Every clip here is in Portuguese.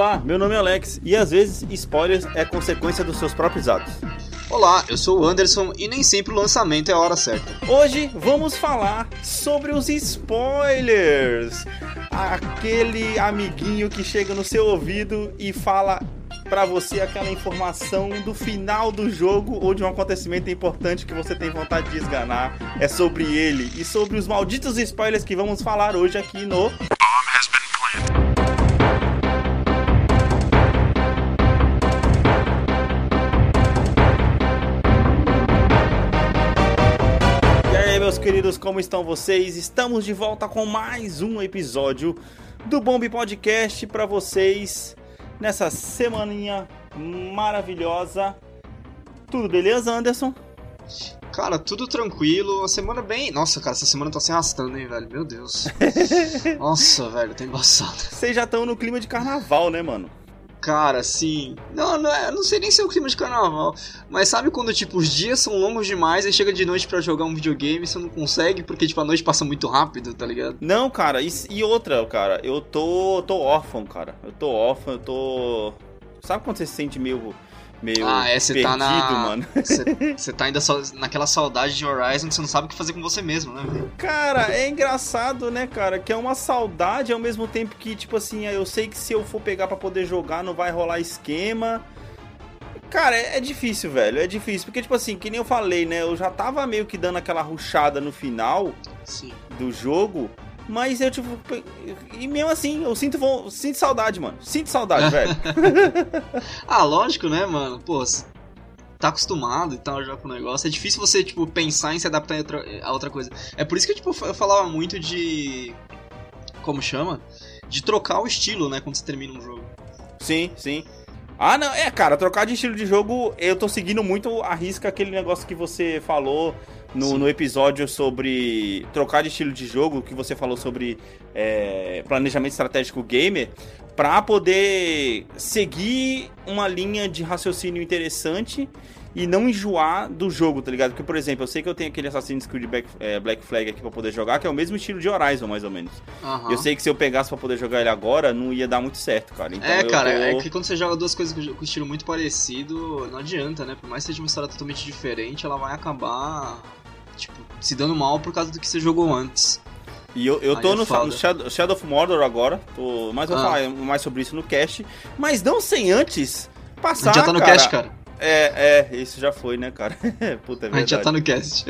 Olá, meu nome é Alex e às vezes spoilers é consequência dos seus próprios atos. Olá, eu sou o Anderson e nem sempre o lançamento é a hora certa. Hoje vamos falar sobre os spoilers. Aquele amiguinho que chega no seu ouvido e fala para você aquela informação do final do jogo ou de um acontecimento importante que você tem vontade de esganar. É sobre ele e sobre os malditos spoilers que vamos falar hoje aqui no meus queridos, como estão vocês? Estamos de volta com mais um episódio do Bomb Podcast para vocês nessa semaninha maravilhosa. Tudo beleza, Anderson? Cara, tudo tranquilo. A semana bem. Nossa, cara, essa semana tá se arrastando, hein, velho? Meu Deus. Nossa, velho, tá embaçado. Vocês já estão no clima de carnaval, né, mano? Cara, sim. Não, não, é, não sei nem se é o clima de carnaval. Mas sabe quando, tipo, os dias são longos demais e chega de noite para jogar um videogame você não consegue porque, tipo, a noite passa muito rápido, tá ligado? Não, cara, e, e outra, cara, eu tô, tô órfão, cara. Eu tô órfão, eu tô. Sabe quando você se sente meio meio ah, é, você tá na... mano. Você tá ainda só naquela saudade de Horizon que você não sabe o que fazer com você mesmo, né, velho? Cara, é engraçado, né, cara? Que é uma saudade ao mesmo tempo que, tipo assim, eu sei que se eu for pegar para poder jogar não vai rolar esquema. Cara, é, é, difícil, velho. É difícil. Porque, tipo assim, que nem eu falei, né? Eu já tava meio que dando aquela ruchada no final Sim. do jogo. Mas eu, tipo. E mesmo assim, eu sinto, sinto saudade, mano. Sinto saudade, velho. ah, lógico, né, mano? Pô, tá acostumado e tal já com o negócio. É difícil você, tipo, pensar em se adaptar a outra, a outra coisa. É por isso que, tipo, eu falava muito de. Como chama? De trocar o estilo, né, quando você termina um jogo. Sim, sim. Ah, não, é, cara, trocar de estilo de jogo, eu tô seguindo muito a risca aquele negócio que você falou no, no, episódio sobre trocar de estilo de jogo, que você falou sobre é, planejamento estratégico gamer, para poder seguir uma linha de raciocínio interessante e não enjoar do jogo, tá ligado? Porque, por exemplo, eu sei que eu tenho aquele Assassin's Creed Black, é, Black Flag aqui pra poder jogar, que é o mesmo estilo de Horizon, mais ou menos. Uhum. Eu sei que se eu pegasse pra poder jogar ele agora, não ia dar muito certo, cara. Então, é, cara, tô... é que quando você joga duas coisas com estilo muito parecido, não adianta, né? Por mais que seja uma história totalmente diferente, ela vai acabar tipo, se dando mal por causa do que você jogou antes. E eu, eu tô é no, no Shadow, Shadow, of Mordor agora, tô, mas vou ah. falar mais sobre isso no cast, mas não sem antes passar, Já tá no cara, cast, cara. É, é, isso já foi, né, cara? Puta, é verdade. A gente já tá no cast.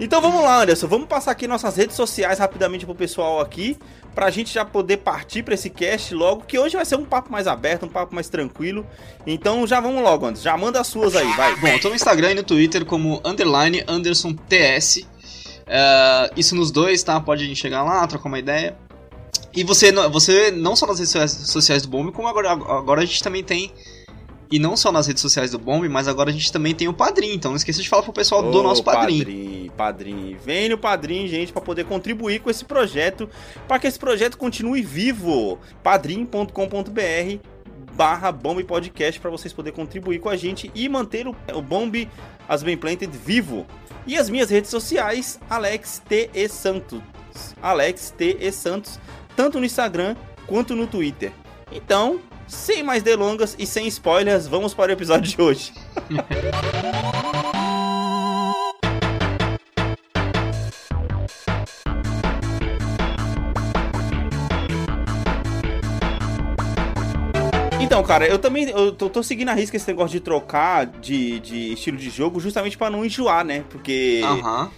então vamos lá, Anderson, vamos passar aqui nossas redes sociais rapidamente pro pessoal aqui, pra gente já poder partir pra esse cast logo, que hoje vai ser um papo mais aberto, um papo mais tranquilo. Então já vamos logo, Anderson. Já manda as suas aí, vai. Bom, eu tô no Instagram e no Twitter como underline Anderson TS. Uh, é, isso nos dois, tá? Pode chegar lá, trocar uma ideia. E você, você não só nas redes sociais do Bomb, como agora, agora a gente também tem e não só nas redes sociais do Bomb, mas agora a gente também tem o Padrim. Então não esqueça de falar pro pessoal oh, do nosso Padrim. Padrim, Padrim. Vem no Padrim, gente, para poder contribuir com esse projeto, para que esse projeto continue vivo. padrim.com.br barra Bomb Podcast para vocês poderem contribuir com a gente e manter o, o Bomb as Bem Planted vivo. E as minhas redes sociais, Alex T. E. Santos. Alex T. E. Santos, tanto no Instagram quanto no Twitter. Então, sem mais delongas e sem spoilers, vamos para o episódio de hoje. Então, cara, eu também eu tô, tô, seguindo a risca esse negócio de trocar de, de estilo de jogo justamente para não enjoar, né? Porque uhum.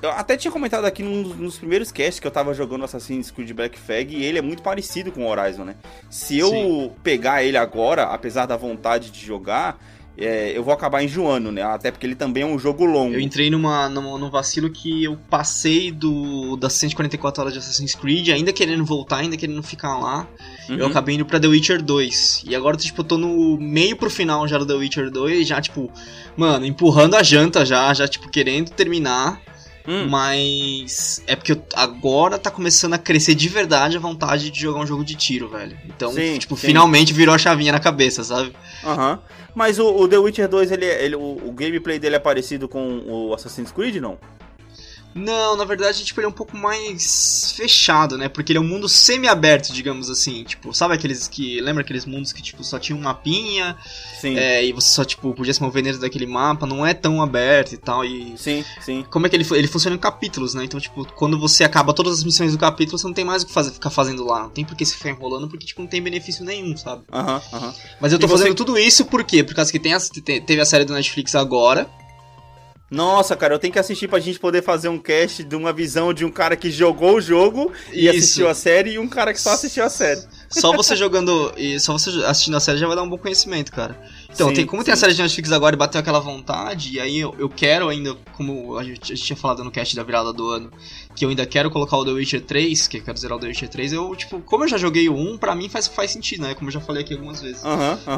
Eu até tinha comentado aqui nos, nos, primeiros casts que eu tava jogando Assassin's Creed Black Flag e ele é muito parecido com o Horizon, né? Se eu Sim. pegar ele agora, apesar da vontade de jogar, é, eu vou acabar enjoando, né? Até porque ele também é um jogo longo. Eu entrei numa, numa, num vacilo que eu passei do das 144 horas de Assassin's Creed, ainda querendo voltar, ainda querendo ficar lá. Uhum. Eu acabei indo pra The Witcher 2. E agora, tipo, eu tô no meio pro final já do The Witcher 2, já, tipo, mano, empurrando a janta já, já, tipo, querendo terminar. Hum. Mas é porque agora tá começando a crescer de verdade a vontade de jogar um jogo de tiro, velho. Então, sim, tipo, sim. finalmente virou a chavinha na cabeça, sabe? Aham. Uhum. Mas o, o, The Witcher 2, ele, ele o, o, gameplay dele é parecido com o Assassin's Creed, não? Não, na verdade, tipo, ele é um pouco mais fechado, né? Porque ele é um mundo semi-aberto, digamos assim. Tipo, sabe aqueles que. Lembra aqueles mundos que, tipo, só tinha um mapinha? Sim. É, e você só, tipo, podia se mover dentro daquele mapa, não é tão aberto e tal. E. Sim, sim. Como é que ele, ele funciona em capítulos, né? Então, tipo, quando você acaba todas as missões do capítulo, você não tem mais o que fazer, ficar fazendo lá. Não tem por que se ficar enrolando, porque, tipo, não tem benefício nenhum, sabe? Aham, uhum, aham. Uhum. Mas eu tô e fazendo você... tudo isso por quê? Por causa que tem a, teve a série do Netflix agora. Nossa, cara, eu tenho que assistir pra gente poder fazer um cast de uma visão de um cara que jogou o jogo e Isso. assistiu a série e um cara que só assistiu a série. Só você jogando e só você assistindo a série já vai dar um bom conhecimento, cara. Então, sim, tem, como sim. tem a série de Netflix agora e bateu aquela vontade, e aí eu, eu quero ainda, como a gente, a gente, tinha falado no cast da virada do ano, que eu ainda quero colocar o The Witcher 3, que eu quero zerar o The Witcher 3, eu, tipo, como eu já joguei o 1, pra mim faz, faz sentido, né? Como eu já falei aqui algumas vezes.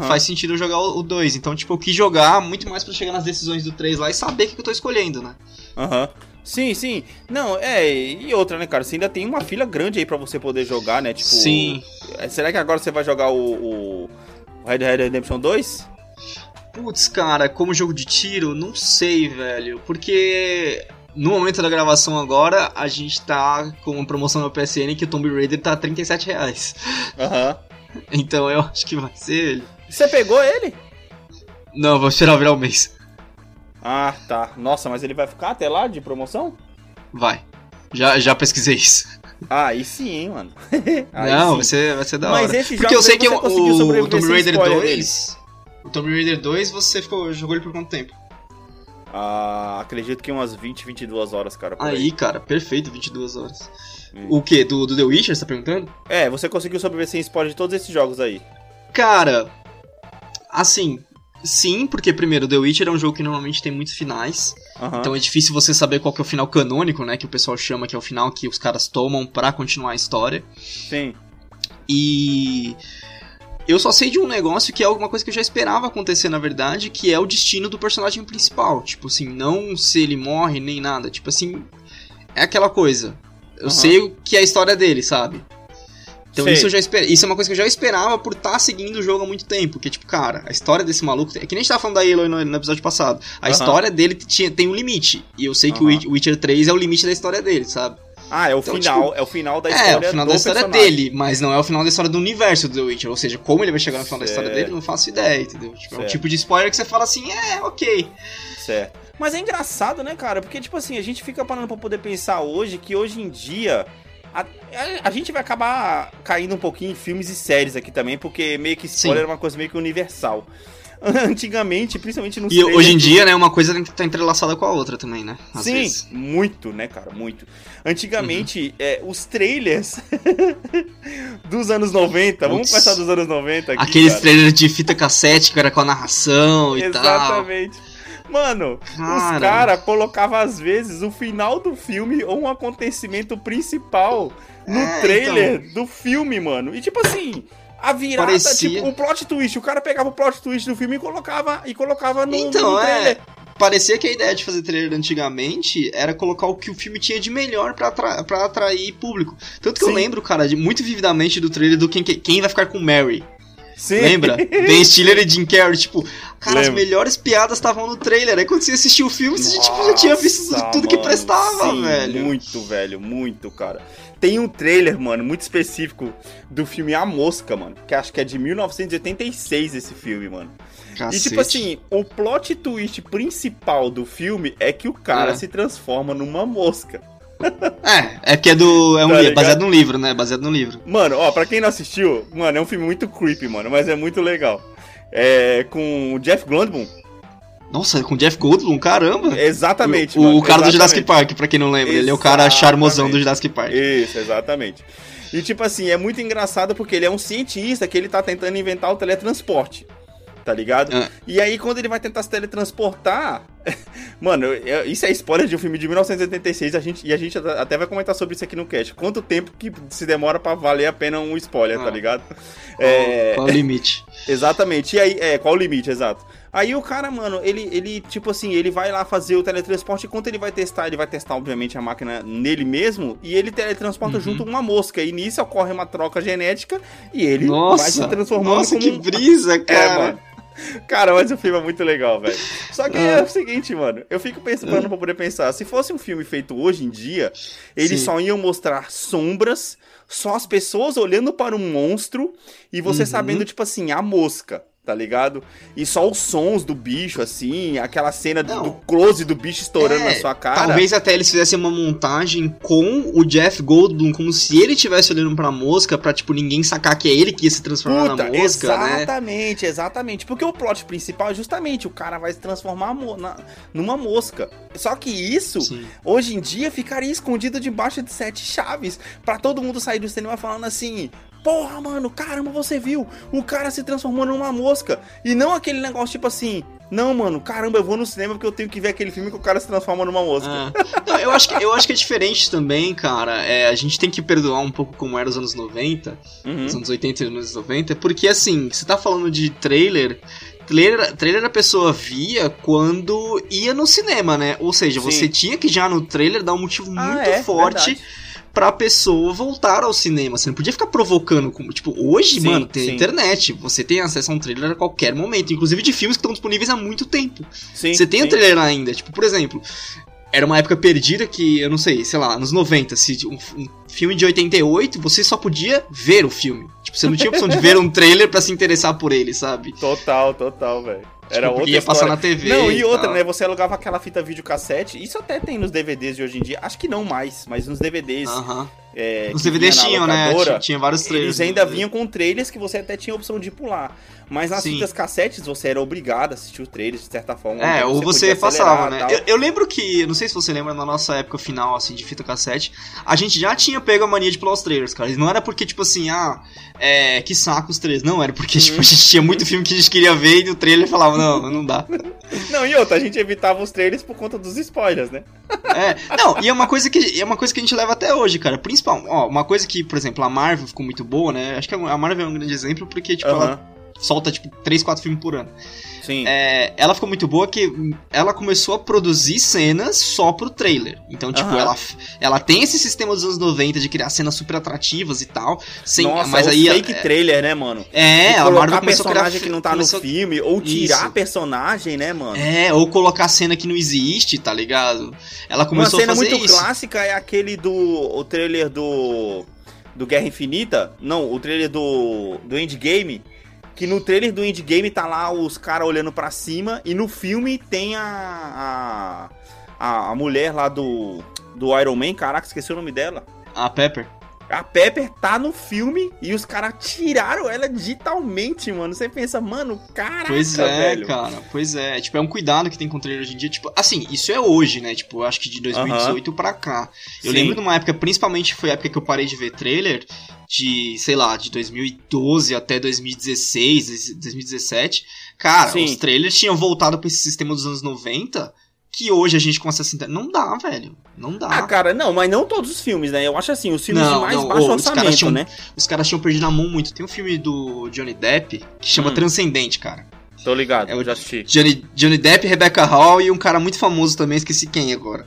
Faz sentido eu jogar o, o 2. Então, tipo, eu quis jogar muito mais para chegar nas decisões do 3 lá e saber o que, que eu tô escolhendo, né? Aham. Uhum. Sim, sim. Não, é, e outra, né, cara? Você ainda tem uma fila grande aí para você poder jogar, né? Tipo. Sim. É, será que agora você vai jogar o, o Red Dead Redemption 2? Putz, cara, como jogo de tiro, não sei, velho. Porque no momento da gravação agora, a gente tá com uma promoção no PSN que o Tomb Raider tá 37 reais. Aham. Uhum. Então eu acho que vai ser ele. Você pegou ele? Não, vou esperar virar o mês. Ah, tá. Nossa, mas ele vai ficar até lá de promoção? Vai. Já, já pesquisei isso. Ah, aí sim, hein, mano. Não, vai ser, vai ser da mas hora. Esse Porque eu sei que o, o Tomb Raider 2... O Tomb Raider 2, você ficou, jogou ele por quanto tempo? Ah, acredito que umas 20, 22 horas, cara. Aí, aí, cara, perfeito, 22 horas. Hum. O que? Do, do The Witcher, você tá perguntando? É, você conseguiu sobreviver sem spoiler de todos esses jogos aí. Cara, assim, sim, porque primeiro, The Witcher é um jogo que normalmente tem muitos finais. Uhum. Então é difícil você saber qual que é o final canônico, né? Que o pessoal chama que é o final que os caras tomam para continuar a história. Sim. E eu só sei de um negócio que é alguma coisa que eu já esperava acontecer, na verdade, que é o destino do personagem principal. Tipo assim, não se ele morre nem nada. Tipo assim, é aquela coisa. Eu uhum. sei o que é a história dele, sabe? Então isso eu já esper... isso é uma coisa que eu já esperava por estar tá seguindo o jogo há muito tempo. Que, tipo, cara, a história desse maluco. É que nem a gente tava falando da Aloy no, no episódio passado. A uhum. história dele tinha, tem um limite. E eu sei uhum. que o Witcher 3 é o limite da história dele, sabe? Ah, é o então, final, tipo, é o final da história. É, o final da história personagem. dele, mas não é o final da história do universo do The Witcher. Ou seja, como ele vai chegar no final certo. da história dele, não faço ideia, entendeu? Tipo, é um tipo de spoiler que você fala assim, é, ok. Certo. Mas é engraçado, né, cara? Porque, tipo assim, a gente fica parando pra poder pensar hoje que hoje em dia. A, a, a, gente vai acabar caindo um pouquinho em filmes e séries aqui também, porque meio que spoiler Sim. é uma coisa meio que universal. antigamente, principalmente no E hoje em dia, né, uma coisa tem que estar entrelaçada com a outra também, né? Às Sim, vezes. muito, né, cara, muito. Antigamente, uhum. é, os trailers dos anos 90, vamos começar dos anos 90 aqui, Aqueles cara. trailers de fita cassete que era com a narração e Exatamente. tal. Exatamente. Mano, cara. os caras colocavam às vezes o final do filme ou um acontecimento principal no é, trailer então... do filme, mano. E tipo assim, a virada, Parecia... tipo, o plot twist. O cara pegava o plot twist do filme e colocava, e colocava no, então, no trailer. É. Parecia que a ideia de fazer trailer antigamente era colocar o que o filme tinha de melhor para atra pra atrair público. Tanto que Sim. eu lembro, cara, de, muito vividamente do trailer do quem, quem vai ficar com Mary. Sim. Lembra? Ben Stiller e Jim Carrey, tipo, cara, Lembra. as melhores piadas estavam no trailer. Aí quando você assistiu o filme, você tipo, já tinha visto tudo, tudo que prestava, Sim, velho. Muito, velho, muito, cara. Tem um trailer, mano, muito específico do filme A Mosca, mano. Que acho que é de 1986 esse filme, mano. Cacete. E tipo assim, o plot twist principal do filme é que o cara é. se transforma numa mosca. É, é que é do. É um tá baseado num livro, né? Baseado num livro. Mano, ó, pra quem não assistiu, mano, é um filme muito creepy, mano, mas é muito legal. É com o Jeff Goldblum. Nossa, com Jeff Goldblum, caramba! Exatamente, O, mano, o cara exatamente. do Jurassic Park, pra quem não lembra. Exatamente. Ele é o cara charmosão do Jurassic Park. Isso, exatamente. E tipo assim, é muito engraçado porque ele é um cientista que ele tá tentando inventar o teletransporte. Tá ligado? Ah. E aí, quando ele vai tentar se teletransportar. Mano, isso é spoiler de um filme de 1986 a gente, e a gente até vai comentar sobre isso aqui no cast. Quanto tempo que se demora para valer a pena um spoiler, tá ah. tá ligado? Qual, é... qual o limite? Exatamente. E aí, é, qual o limite, exato. Aí o cara, mano, ele, ele, tipo assim, ele vai lá fazer o teletransporte. Enquanto ele vai testar, ele vai testar, obviamente, a máquina nele mesmo. E ele teletransporta uhum. junto uma mosca. E nisso ocorre uma troca genética. E ele nossa, vai se transformando nossa, como... que brisa, é, cara. É, Cara, mas o filme é muito legal, velho. Só que é. o seguinte, mano, eu fico pensando pra poder pensar, se fosse um filme feito hoje em dia, eles Sim. só iam mostrar sombras, só as pessoas olhando para um monstro e você uhum. sabendo, tipo assim, a mosca tá ligado? E só os sons do bicho, assim, aquela cena do, do close do bicho estourando é, na sua cara. Talvez até eles fizessem uma montagem com o Jeff Goldblum, como se ele estivesse olhando pra mosca, pra, tipo, ninguém sacar que é ele que ia se transformar Puta, na mosca, exatamente, né? Exatamente, exatamente. Porque o plot principal é justamente o cara vai se transformar na, numa mosca. Só que isso, Sim. hoje em dia, ficaria escondido debaixo de sete chaves, para todo mundo sair do cinema falando assim, porra, mano, caramba, você viu? O cara se transformou numa mosca. E não aquele negócio tipo assim, não, mano, caramba, eu vou no cinema porque eu tenho que ver aquele filme que o cara se transforma numa mosca. É. Não, eu, acho que, eu acho que é diferente também, cara. É, a gente tem que perdoar um pouco como era os anos 90, uhum. os anos 80 e os anos 90, porque assim, você tá falando de trailer. Trailer, trailer a pessoa via quando ia no cinema, né? Ou seja, Sim. você tinha que já no trailer dar um motivo ah, muito é, forte verdade pra pessoa voltar ao cinema. Você não podia ficar provocando. Como, tipo, hoje, sim, mano, tem sim. internet. Você tem acesso a um trailer a qualquer momento. Inclusive de filmes que estão disponíveis há muito tempo. Sim, você tem o um trailer ainda. Tipo, por exemplo, era uma época perdida que, eu não sei, sei lá, nos 90, se um, um, filme de 88, você só podia ver o filme. Tipo, você não tinha opção de ver um trailer para se interessar por ele, sabe? Total, total, velho. Era tipo, outra ia passar na TV. Não, e outra, né? Você alugava aquela fita videocassete. Isso até tem nos DVDs de hoje em dia. Acho que não mais, mas nos DVDs. Aham. Uh -huh. É, Os DVDs tinham, né? Tinha, vários trailers. Eles ainda vinham com trailers que você até tinha a opção de pular. Mas nas Sim. fitas cassetes você era obrigado a assistir o trailer de certa forma. É, ou você, você passava, né? Eu, eu, lembro que, não sei se você lembra, na nossa época final, assim, de fita cassete, a gente já tinha pego a mania de pular os trailers, cara. E não era porque, tipo assim, ah, é, que saco os trailers. Não, era porque, tipo, a gente tinha muito filme que a gente queria ver e o trailer falava, não, não dá. Não, e outra, a gente evitava os trailers por conta dos spoilers, né? É, não, e é uma coisa que é uma coisa que a gente leva até hoje, cara. Principal, ó, uma coisa que, por exemplo, a Marvel ficou muito boa, né? Acho que a Marvel é um grande exemplo porque, tipo, ela solta, tipo, 3, 4 filmes por ano. Sim. É, ela ficou muito boa que ela começou a produzir cenas só pro trailer. Então, tipo, uhum. ela, ela tem esse sistema dos anos 90 de criar cenas super atrativas e tal. Sem, Nossa, mas é aí fake é, trailer, né, mano? É, a Marvel começou a criar que não tá começou... no filme ou tirar Isso. personagem, né, mano? É, ou colocar cena que não existe, tá ligado? Ela começou a fazer isso. Uma cena muito clássica é aquele do o trailer do do Guerra Infinita, não, o trailer do do Endgame que no trailer do Endgame tá lá os caras olhando para cima e no filme tem a, a, a mulher lá do do Iron Man, caraca, esqueci o nome dela. A Pepper. A Pepper tá no filme e os caras tiraram ela digitalmente, mano. Você pensa, mano, caraca, Pois é, velho. cara. Pois é. Tipo, é um cuidado que tem com o trailer hoje em dia. Tipo, assim, isso é hoje, né? Tipo, acho que de 2018 uh -huh. pra cá. Eu Sim. lembro de uma época, principalmente foi a época que eu parei de ver trailer, de, sei lá, de 2012 até 2016, 2017. Cara, Sim. os trailers tinham voltado pra esse sistema dos anos 90 que hoje a gente consegue sentar. Não dá, velho. Não dá. Ah, cara, não, mas não todos os filmes, né? Eu acho assim, os filmes não, de mais não, baixo orçamento, tinham, né? Os caras tinham perdido a mão muito. Tem um filme do Johnny Depp que chama hum. Transcendente, cara. Tô ligado, é, eu já assisti. Johnny, Johnny Depp, Rebecca Hall e um cara muito famoso também, esqueci quem agora.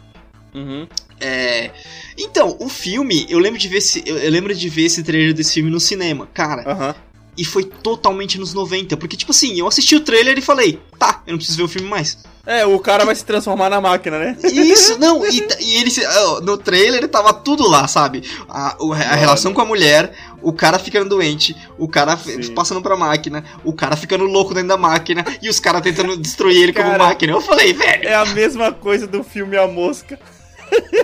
Uhum. É... Então, o filme, eu lembro de ver esse, eu, lembro de ver esse trailer desse filme no cinema. Cara, uhum. e foi totalmente nos 90. Porque, tipo assim, eu assisti o trailer e falei, tá, eu não preciso ver o filme mais. É, o cara vai se transformar na máquina, né? Isso, não, e, e ele no trailer tava tudo lá, sabe? A, a relação com a mulher, o cara ficando doente, o cara Sim. passando pra máquina, o cara ficando louco dentro da máquina e os caras tentando destruir ele cara, como máquina. Eu falei, velho. É a mesma coisa do filme A Mosca.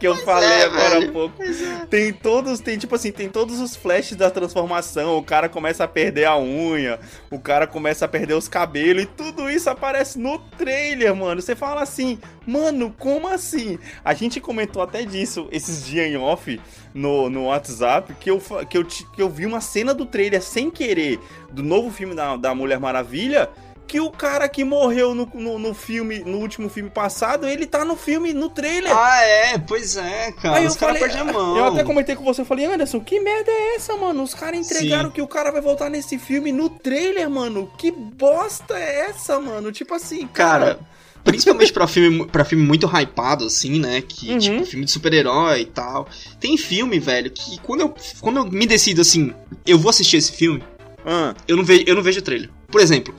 que eu pois falei é, agora velho. há pouco. É. Tem todos, tem tipo assim, tem todos os flashes da transformação. O cara começa a perder a unha, o cara começa a perder os cabelos e tudo isso aparece no trailer, mano. Você fala assim, mano, como assim? A gente comentou até disso esses dias em off no, no WhatsApp que eu, que, eu, que eu vi uma cena do trailer sem querer do novo filme da, da Mulher Maravilha que o cara que morreu no, no, no, filme, no último filme passado, ele tá no filme, no trailer. Ah, é? Pois é, cara. Aí Os caras perdem a mão. Eu até comentei com você, eu falei, Anderson, que merda é essa, mano? Os caras entregaram Sim. que o cara vai voltar nesse filme no trailer, mano. Que bosta é essa, mano? Tipo assim, cara... cara principalmente pra filme, pra filme muito hypado, assim, né? Que, uhum. tipo, filme de super-herói e tal. Tem filme, velho, que quando eu, quando eu me decido assim, eu vou assistir esse filme, ah. eu, não vejo, eu não vejo o trailer. Por exemplo,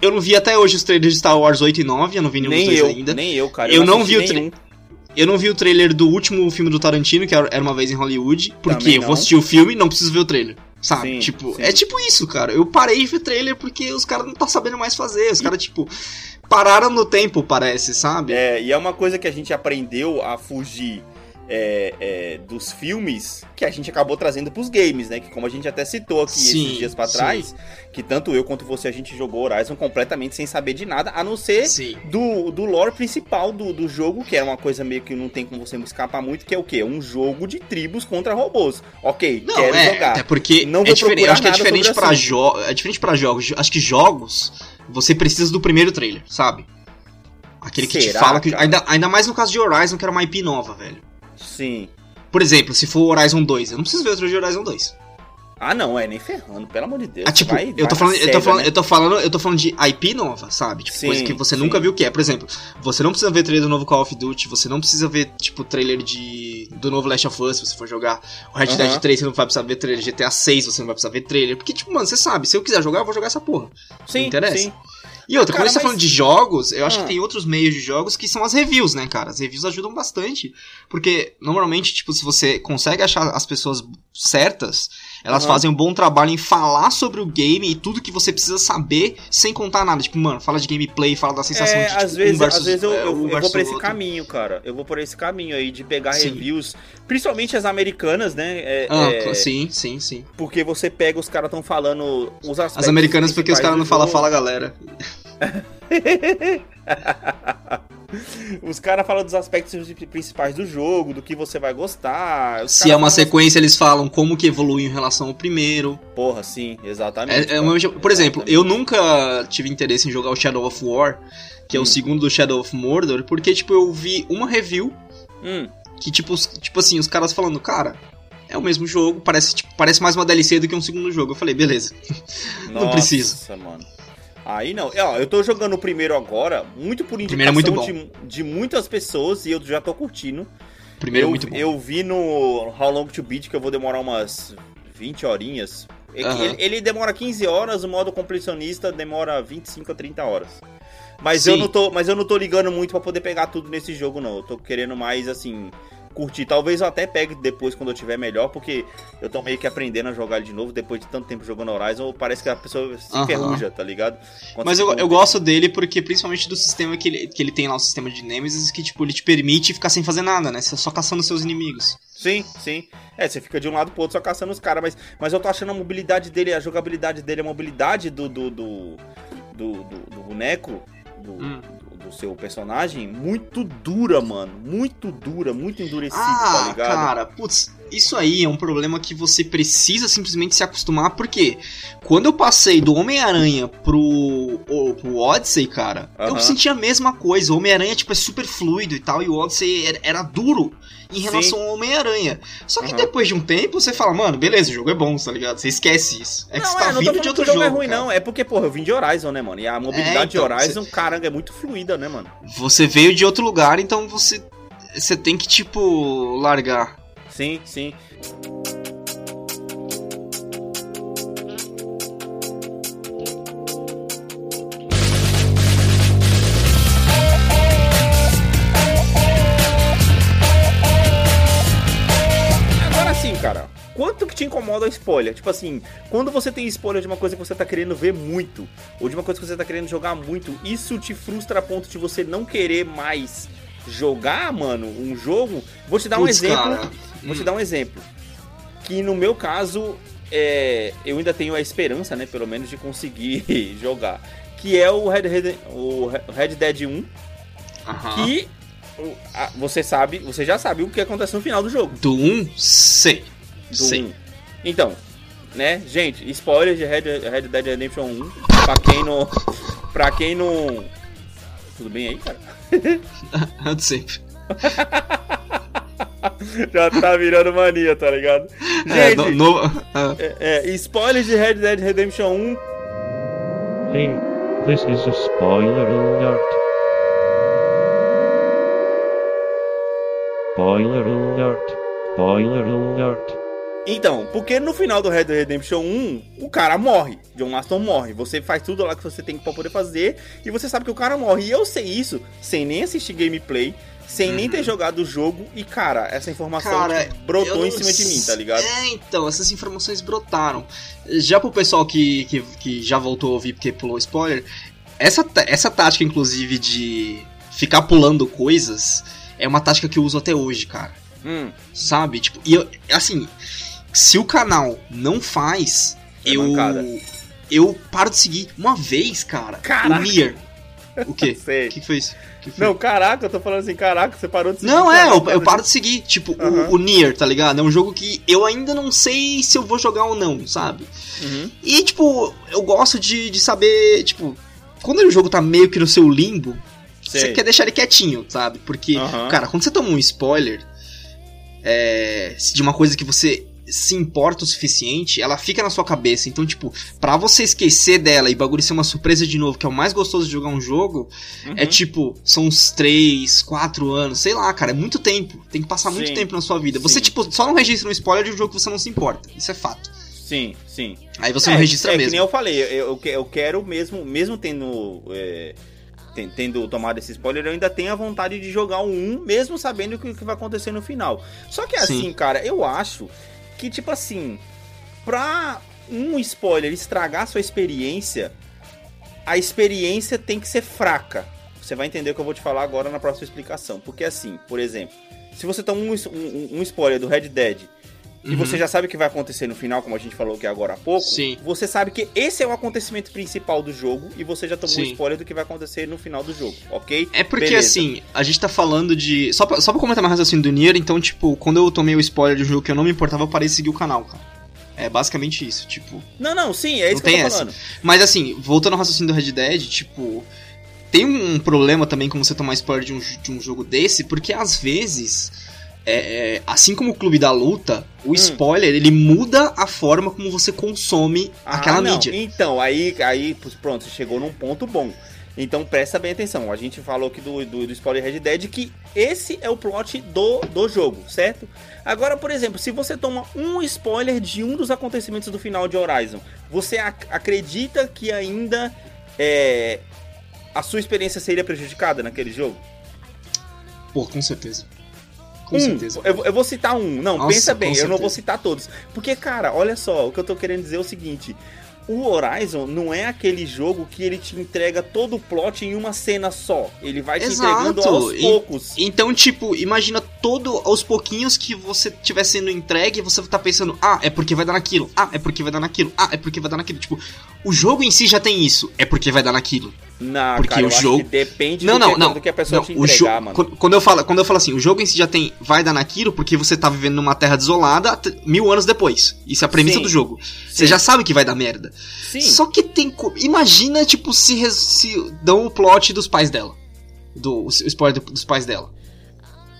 eu não vi até hoje os trailers de Star Wars 8 e 9, eu não vi nenhum nem dos dois eu, ainda. Nem eu, cara. Eu não assisti vi o tra- nenhum. Eu não vi o trailer do último filme do Tarantino, que era Uma Vez em Hollywood, porque eu não. vou assistir o filme e não preciso ver o trailer. Sabe? Sim, tipo, sim. é tipo isso, cara. Eu parei de ver trailer porque os caras não tá sabendo mais fazer. Os caras, tipo, pararam no tempo, parece, sabe? É, e é uma coisa que a gente aprendeu a fugir é, é, dos filmes que a gente acabou trazendo pros games, né? Que como a gente até citou aqui Sim, esses dias pra sim. trás, que tanto eu quanto você a gente jogou Horizon completamente sem saber de nada, a não ser Sim. do, do lore principal do, do jogo, que era uma coisa meio que não tem como você escapar muito, que é o quê? Um jogo de tribos contra robôs. Ok, Não, quero é, jogar. até porque Não é vou diferente, procurar eu acho que é diferente assunto. jogos, é diferente para jogos. Acho que jogos você precisa do primeiro trailer, sabe? Aquele que te Será, fala que ainda, ainda mais no caso de Horizon, que era uma IP nova, velho. Sim. Por exemplo, se for Horizon 2, eu não preciso ver outro de Horizon 2. Ah, não, é nem ferrando, pelo amor de Deus. Ah, tipo, Vai- eu, tô falando, eu, tô falando, né? eu tô falando, eu tô falando de IP nova, sabe? Tipo, Sim, coisa que você sim. nunca viu que é. Por exemplo, você não precisa ver trailer do novo Call of Duty, você não precisa ver, tipo, trailer de do novo Last of Us, se você for jogar o Red. Dead 3, você não vai precisar ver trailer, GTA 6, você não vai precisar ver trailer. Porque, tipo, mano, você sabe, se eu quiser jogar, eu vou jogar essa porra. Sim, interessa. sim. E outra, Cara, quando você tá mas- falando de jogos, eu acho Ah. que tem outros meios de jogos que são as reviews, né, cara? As reviews ajudam bastante. Porque, normalmente, tipo, se você consegue achar as pessoas certas, elas Aham. fazem um bom trabalho em falar sobre o game e tudo que você precisa saber sem contar nada. Tipo, mano, fala de gameplay, fala da sensação É, de tipo, às vezes, um versus, às vezes eu, é, eu- um eu vou versus por esse outro. caminho, cara. Eu vou por esse caminho aí de pegar Sim. reviews, principalmente as americanas, né? É, Ah, é, sim, sim, sim. Porque você pega, os caras estão falando os As americanas porque os caras não falam fala galera. Os caras falam dos aspectos principais do jogo, do que você vai gostar. Os Se é uma sequência, eles falam como que evolui em relação ao primeiro. Porra, sim, exatamente. É, é uma- por exemplo, Exatamente. eu nunca tive interesse em jogar o Shadow of War, que é Hum. o segundo do Shadow of Mordor, porque, tipo, eu vi uma review Hum, que, tipo, os- tipo assim, os caras falando, cara, é o mesmo jogo, parece, tipo, parece mais uma DLC do que um segundo jogo. Eu falei, beleza. Não nossa, precisa. mano. Aí não. É, Ó, eu tô jogando o primeiro agora, muito por primeiro indicação é muito de, de muitas pessoas e eu já tô curtindo. Primeiro eu, é muito bom. Eu vi no How Long to Beat que eu vou demorar umas 20 horinhas. É Aham. Ele, ele demora 15 horas, o modo completionista demora 25 a 30 horas. Mas Sim. eu, não tô, mas eu não tô ligando muito pra poder pegar tudo nesse jogo, não. Eu tô querendo mais, assim, curtir. Talvez eu até pegue depois quando eu tiver melhor, porque eu tô meio que aprendendo a jogar ele de novo. Depois de tanto tempo jogando Horizon, parece que a pessoa se enferruja, tá ligado? Quando Mas eu, eu gosto dele porque, principalmente do sistema que ele, que ele tem lá, o sistema de Nemesis, que, tipo, ele te permite ficar sem fazer nada, né? Você só caçando seus inimigos. Sim, sim. É, você fica de um lado pro outro só caçando os caras, mas, mas eu tô achando a mobilidade dele, a jogabilidade dele, a mobilidade do do, do, do, do- do boneco, do, Hum. do- do seu personagem, muito dura, mano. Muito dura, muito endurecido, Ah, tá ligado? cara, putz, isso aí é um problema que você precisa simplesmente se acostumar, porque quando eu passei do Homem-Aranha pro, pro Odyssey, cara, eu Aham. senti a mesma coisa. O Homem-Aranha, tipo, é super fluido e tal, e o Odyssey era, era duro em Sim. relação ao Homem-Aranha. Só que Aham. depois de um tempo, você fala, mano, beleza, o jogo é bom, tá ligado? Você esquece isso. É que não, você tá é, não tô vindo de outro o jogo, jogo. é ruim, cara. não. É porque, porra, eu vim de Horizon, né, mano? E a mobilidade É, então, de Horizon, caramba, é muito fluida, né, mano? Você veio de outro lugar, então você. Você tem que, tipo, largar. Sim, sim. Incomoda o spoiler? Tipo assim, quando você tem spoiler de uma coisa que você tá querendo ver muito, ou de uma coisa que você tá querendo jogar muito, isso te frustra a ponto de você não querer mais jogar, mano, um jogo? Vou te dar um Putz, exemplo. cara. Vou te Hum. dar um exemplo. Que no meu caso, é, eu ainda tenho a esperança, né, pelo menos, de conseguir jogar. Que é o Red, Red- o Red Dead 1, Aham. que o- a- você sabe, você já sabe o que acontece no final do jogo. Do 1, sei. Do sei. 1. Então, né, gente, spoiler de Red, Red Dead Redemption 1, pra quem não... pra quem não... Tudo bem aí, cara? De sempre. Já tá virando mania, tá ligado? É, Gente, no, no- ah, é, é, spoiler de Red Dead Redemption 1 Hey, this is a spoiler alert. Spoiler alert. Spoiler alert. Então, porque no final do Red Dead Redemption 1, o cara morre. John Marston morre. Você faz tudo lá que você tem pra poder fazer e você sabe que o cara morre. E eu sei isso sem nem assistir gameplay, sem nem ter jogado o jogo. E, cara, essa informação Uhum. Cara, tipo, brotou em cima de mim, tá ligado? É, então, essas informações brotaram. Já pro pessoal que, que, que já voltou a ouvir porque pulou spoiler, essa, essa tática, inclusive, de ficar pulando coisas, é uma tática que eu uso até hoje, cara. Hum, Sabe? Tipo, e eu, assim, se o canal não faz, É eu. mancada. Eu paro de seguir. Uma vez, cara, Caraca. o Nier. O quê? O que, que foi isso? Que foi? Não, caraca, eu tô falando assim, caraca, você parou de seguir Não, é, eu, cara. eu paro de seguir. Tipo, o- o, Nier, tá ligado? É um jogo que eu ainda não sei se eu vou jogar ou não, sabe? Uhum. E, tipo, eu gosto de, de saber, tipo, quando o jogo tá meio que no seu limbo, você Sei. quer deixar ele quietinho, sabe? Porque, cara, quando você toma um spoiler é, de uma coisa que você se importa o suficiente, ela fica na sua cabeça. Então, tipo, pra você esquecer dela e bagulho ser uma surpresa de novo, que é o mais gostoso de jogar um jogo, é Uhum. tipo, são uns 3, 4 anos, sei lá, cara, é muito tempo. Tem que passar muito Sim. tempo na sua vida. Você, Sim. tipo, só não registra um spoiler de um jogo que você não se importa. Isso é fato. Sim, sim. Aí você é, não registra é, Que mesmo. nem eu falei, eu, eu, que- quero mesmo, mesmo tendo, é, ten- tendo tomado esse spoiler, eu ainda tenho a vontade de jogar o 1, mesmo sabendo o que, que vai acontecer no final. Só que assim, Sim. cara, eu acho que, tipo assim, pra um spoiler estragar sua experiência, a experiência tem que ser fraca. Você vai entender o que eu vou te falar agora na próxima explicação. Porque assim, por exemplo, se você toma um, um- um spoiler do Red Dead e Uhum. você já sabe o que vai acontecer no final, como a gente falou que agora há pouco, Sim. você sabe que esse é o acontecimento principal do jogo e você já tomou um spoiler do que vai acontecer no final do jogo, ok? É porque, Beleza. assim, a gente tá falando de. Só pra, só pra comentar mais raciocínio do Nier, então, tipo, quando eu tomei o spoiler de um jogo que eu não me importava, eu parei de seguir o canal, cara. É basicamente isso, tipo. Não, não, sim, é isso Não que eu tem tô essa. falando. Mas assim, voltando ao raciocínio do Red Dead, tipo. Tem um problema também com você tomar spoiler de um, de um jogo desse, porque às vezes. É, é, assim como o Clube da Luta, o spoiler ele muda a forma como você consome aquela Hum. Ah, não. mídia. Então, aí, aí, pronto, você chegou num ponto bom. Então presta bem atenção. A gente falou aqui do, do, do spoiler Red Dead que esse é o plot do, do jogo, certo? Agora, por exemplo, se você toma um spoiler de um dos acontecimentos do final de Horizon, você ac- acredita que ainda é, a sua experiência seria prejudicada naquele jogo? Pô, com certeza. Com um, certeza. Eu, eu vou citar um. Não, Nossa, pensa bem, eu não certeza. vou citar todos. Porque, cara, olha só, o que eu tô querendo dizer é o seguinte. O Horizon não é aquele jogo que ele te entrega todo o plot em uma cena só. Ele vai te Exato. entregando aos E- poucos. Então, tipo, imagina todo aos pouquinhos que você estiver sendo entregue e você tá pensando, ah, é porque vai dar naquilo, ah, é porque vai dar naquilo, ah, é porque vai dar naquilo. Tipo, o jogo em si já tem isso, é porque vai dar naquilo. Na, porque cara, eu o jogo- depende Não, do, não, que, não. do que a pessoa Não, te o entregar, jogo, mano. quando, eu falo, quando eu falo assim, o jogo em si já tem, vai dar naquilo porque você tá vivendo numa terra desolada mil anos depois. Isso é a premissa Sim. do jogo. Você Sim. já sabe que vai dar merda. Sim. Só que tem. Imagina, tipo, se, se dão o plot dos pais dela. Do, o spoiler do- dos pais dela.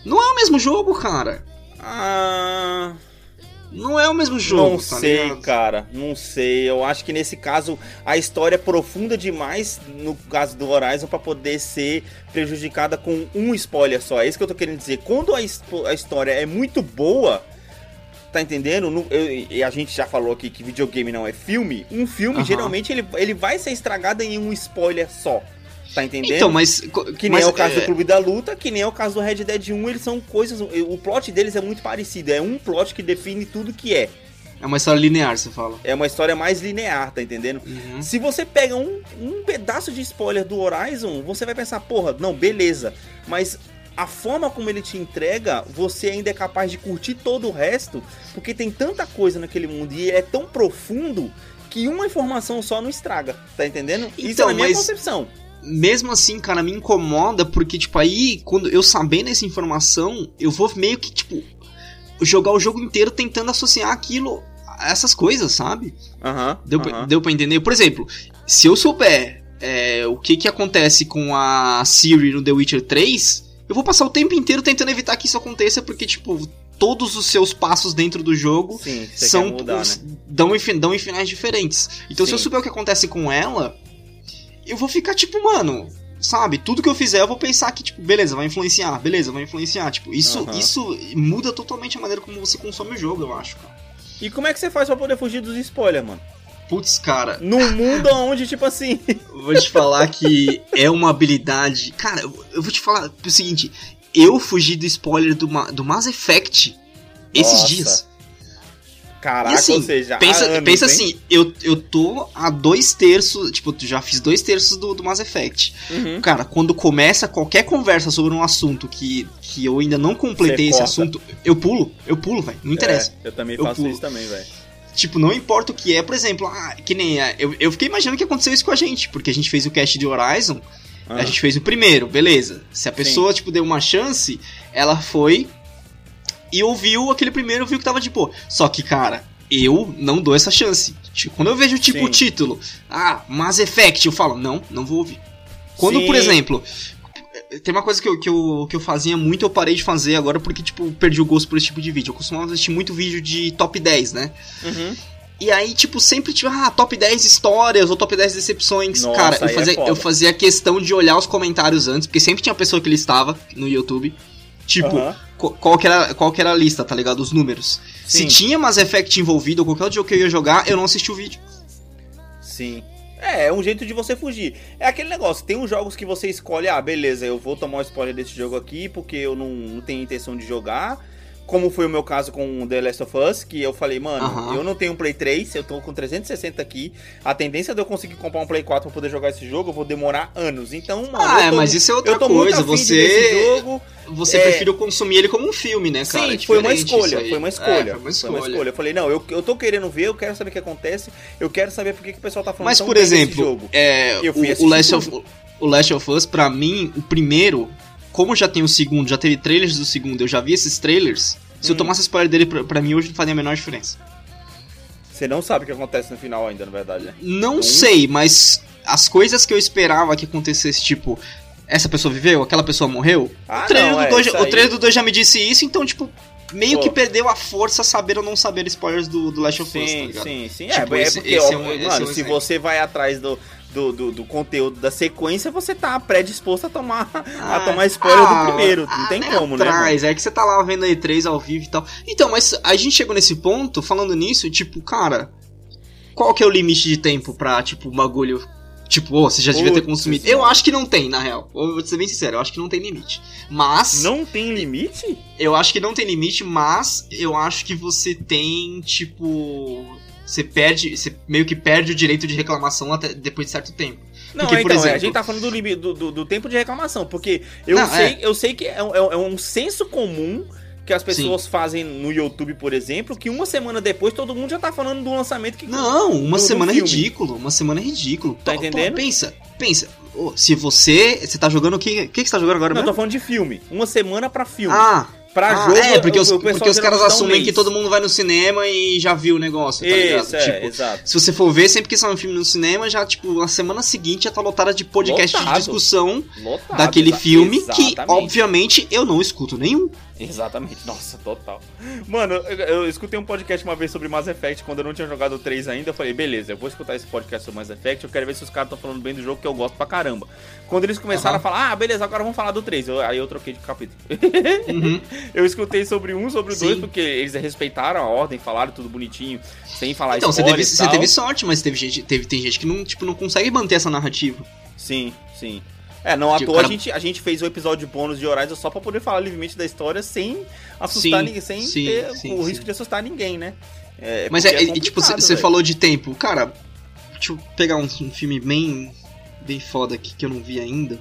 Não é o mesmo jogo, cara. Ah, Não é o mesmo jogo. não tá sei, ligado? cara. Não sei. Eu acho que nesse caso a história é profunda demais no caso do Horizon pra poder ser prejudicada com um spoiler só. É isso que eu tô querendo dizer. Quando a, a história é muito boa, tá entendendo? No- eu- e a gente já falou aqui que videogame não é filme. Um filme geralmente ele, ele vai ser estragado em um spoiler só. Tá entendendo? Então, mas. Que nem mas, é o caso é, do Clube da Luta, que nem é o caso do Red Dead 1, eles são coisas. O plot deles é muito parecido. É um plot que define tudo que é. É uma história linear, você fala. É uma história mais linear, tá entendendo? Uhum. Se você pega um, um pedaço de spoiler do Horizon, você vai pensar, porra, não, beleza. Mas a forma como ele te entrega, você ainda é capaz de curtir todo o resto, porque tem tanta coisa naquele mundo e é tão profundo que uma informação só não estraga, tá entendendo? Isso Então, é a minha mas- concepção. Mesmo assim, cara, me incomoda porque, tipo, aí, quando eu sabendo essa informação, eu vou meio que, tipo, jogar o jogo inteiro tentando associar aquilo a essas coisas, sabe? Aham. Deu, pra- aham. deu pra entender? Por exemplo, se eu souber é, o que que acontece com a Siri no The Witcher 3, eu vou passar o tempo inteiro tentando evitar que isso aconteça, porque, tipo, todos os seus passos dentro do jogo Sim, são mudar, né? dão, em, dão em finais diferentes. Então, se eu Sim. souber o que acontece com ela, eu vou ficar tipo, mano, sabe? Tudo que eu fizer, eu vou pensar que, tipo, beleza, vai influenciar, beleza, vai influenciar. Tipo, isso, Aham. isso muda totalmente a maneira como você consome o jogo, eu acho, cara. E como é que você faz pra poder fugir dos spoilers, mano? Putz, cara, Num mundo onde, tipo assim. vou te falar que é uma habilidade. Cara, eu eu vou te falar o seguinte: eu fugi do spoiler do, Ma- do Mass Effect esses Nossa. dias. Caraca, E assim, ou seja, pensa, anos, pensa hein? assim, eu, eu tô a dois terços, tipo, já fiz dois terços do, do Mass Effect. Uhum. Cara, quando começa qualquer conversa sobre um assunto que, que eu ainda não completei Você esse corta. assunto, eu pulo, eu pulo, velho, não interessa. É, eu também Eu faço pulo. isso também, velho. Tipo, não importa o que é, por exemplo, ah, que nem. ah, Eu, eu fiquei imaginando que aconteceu isso com a gente, porque a gente fez o cast de Horizon, Ah. a gente fez o primeiro, beleza. Se a pessoa, tipo, deu uma chance, ela foi e ouviu aquele primeiro, viu que tava de boa. Só que, cara, eu não dou essa chance. Tipo, quando eu vejo, tipo, Sim. o título, ah, Mass Effect, eu falo, não, não vou ouvir. Quando, Sim. por exemplo, tem uma coisa que eu, que, eu, que eu fazia muito, eu parei de fazer agora porque, tipo, perdi o gosto por esse tipo de vídeo. Eu costumava assistir muito vídeo de top 10, né? Uhum. E aí, tipo, sempre tipo, ah, top 10 histórias ou top 10 decepções. Nossa, Cara, eu é fazia, foda. eu fazia questão de olhar os comentários antes, porque sempre tinha pessoa que listava no YouTube. Tipo, qu- qual, que era, qual que era a lista, tá ligado? Os números. Se Sim. tinha Mass Effect envolvido qualquer outro jogo que eu ia jogar, eu não assisti o vídeo. Sim. É, é um jeito de você fugir. É aquele negócio, tem uns jogos que você escolhe, ah, beleza, eu vou tomar um spoiler desse jogo aqui porque eu não, não tenho intenção de jogar. Como foi o meu caso com The Last of Us, que eu falei, mano, Aham. eu não tenho um Play 3, eu tô com 360 aqui. A tendência de eu conseguir comprar um Play 4 pra poder jogar esse jogo, eu vou demorar anos. Então, mano, ah, é, tô, mas isso é outra coisa. Você, jogo. você É. preferiu consumir ele como um filme, né, cara? Sim, É foi uma diferente escolha, foi uma É, escolha. foi uma escolha. Eu falei, não, eu, eu tô querendo ver, eu quero saber o que acontece, eu quero saber por que, que o pessoal tá falando Mas, por exemplo, jogo. é, Eu fui o, o, Last of, o Last of Us, pra mim, o primeiro, como já tem o segundo, já teve trailers do segundo, eu já vi esses trailers. Se eu Hum. tomasse spoiler dele, pra, pra mim hoje não faria a menor diferença. Você não sabe o que acontece no final ainda, na verdade, né? Não Hum. sei, mas as coisas que eu esperava que acontecesse, tipo, essa pessoa viveu, aquela pessoa morreu. Ah, o, trailer não, do é, dois, o trailer do 2 já me disse isso, então, tipo, meio Pô. que perdeu a força saber ou não saber spoilers do, do Last of Us, tá Sim, ligado? sim, sim. Tipo, é, é esse- porque, esse ó, é um- mano, é um se exemplo. você vai atrás do, do, do, do conteúdo da sequência, você tá predisposto a tomar, a tomar spoiler ah, do primeiro. Não ah, tem nem como, né? atrás, É que você tá lá vendo a E3 ao vivo e tal. Então, mas a gente chegou nesse ponto, falando nisso, tipo, cara, qual que é o limite de tempo pra, tipo, o bagulho. Tipo, ô, você já devia ter Putz, consumido. mano. Eu acho que não tem, na real. Eu vou ser bem sincero, eu acho que não tem limite. Mas. Não tem limite? Eu acho que não tem limite, mas eu acho que você tem, tipo. Você perde. Você meio que perde o direito de reclamação até depois de certo tempo. Não, Porque, por então, é, a exemplo- gente tá falando do, limi- do, do, do tempo de reclamação, porque eu, Não, sei, é. eu sei que é, um- é um- é um senso comum que as pessoas fazem no YouTube, por exemplo, que uma semana depois todo mundo já tá falando do lançamento que. Não, uma do- do semana é filme. ridículo. Uma semana é ridículo. Tá entendendo? pensa, pensa. Se você. Você tá jogando o que? O que você tá jogando agora Não, eu tô mesmo? falando de filme. Uma semana pra filme. Ah, pra ah, jogo. é, porque os, porque os caras um assumem que todo mundo vai no cinema e já viu o negócio, tá ligado? Isso, é, Tipo, exato. se você for ver, sempre que sai um filme no cinema, já, tipo, a semana seguinte já tá lotada de podcast de Lotado. discussão Lotado, daquele filme que, exatamente. obviamente, eu não escuto nenhum. Exatamente, nossa, total. Mano, eu, eu escutei um podcast uma vez sobre Mass Effect quando eu não tinha jogado o 3 ainda. Eu falei, beleza, eu vou escutar esse podcast sobre Mass Effect. Eu quero ver se os caras estão falando bem do jogo que eu gosto pra caramba. Quando eles começaram Aham. a falar, ah, beleza, agora vamos falar do 3. Eu- aí eu troquei de capítulo. Uhum. eu escutei sobre um, sobre o Sim. 2, porque eles respeitaram a ordem, falaram tudo bonitinho, sem falar Então, você teve, e você teve sorte, mas teve gente, teve, tem gente que não, tipo, não consegue manter essa narrativa. Sim, sim. É, não à toa cara- a, gente, a gente fez o episódio bônus de Horizon só pra poder falar livremente da história sem assustar Sim, ninguém, sem sim, ter sim, o risco de assustar ninguém, né? É, Mas é, e, tipo, você falou de tempo. Cara, deixa eu pegar um, um filme bem, bem foda aqui que eu não vi ainda.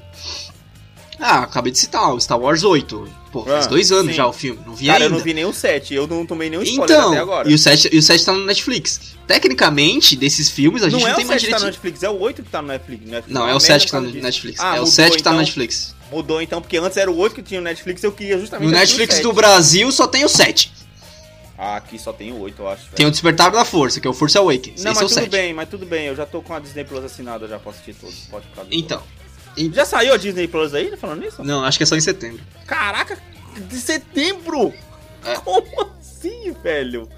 Ah, acabei de citar, o Star Wars 8. Pô, faz Ah, dois anos sim. já o filme, não vi Cara, eu ainda. não vi nem o 7, eu não tomei nenhum spoiler então, até agora. e o 7, e o 7 tá no Netflix. Tecnicamente, desses filmes, a gente não não, é tem o mais 7 que tá direito. no Netflix, é o 8 que tá no Netflix. Netflix. Não, é Uma o merda 7 que tá no. Netflix. Ah, é o mudou, 7 que tá no então. Netflix. Mudou então, porque antes era o 8 que tinha no Netflix, eu queria justamente No o Netflix 7. do Brasil só tem o 7. Ah, aqui só tem o 8, eu acho. velho. Tem o Despertar da Força, que é o Force Awakens. Não, Esse é o mas tudo 7. bem, mas tudo bem, eu já tô com a Disney Plus assinada já pra assistir todos. Pode ficar. de Já saiu a Disney Plus aí, tá falando nisso? Não, acho que é só em setembro. Caraca, de setembro! É. Como assim, velho?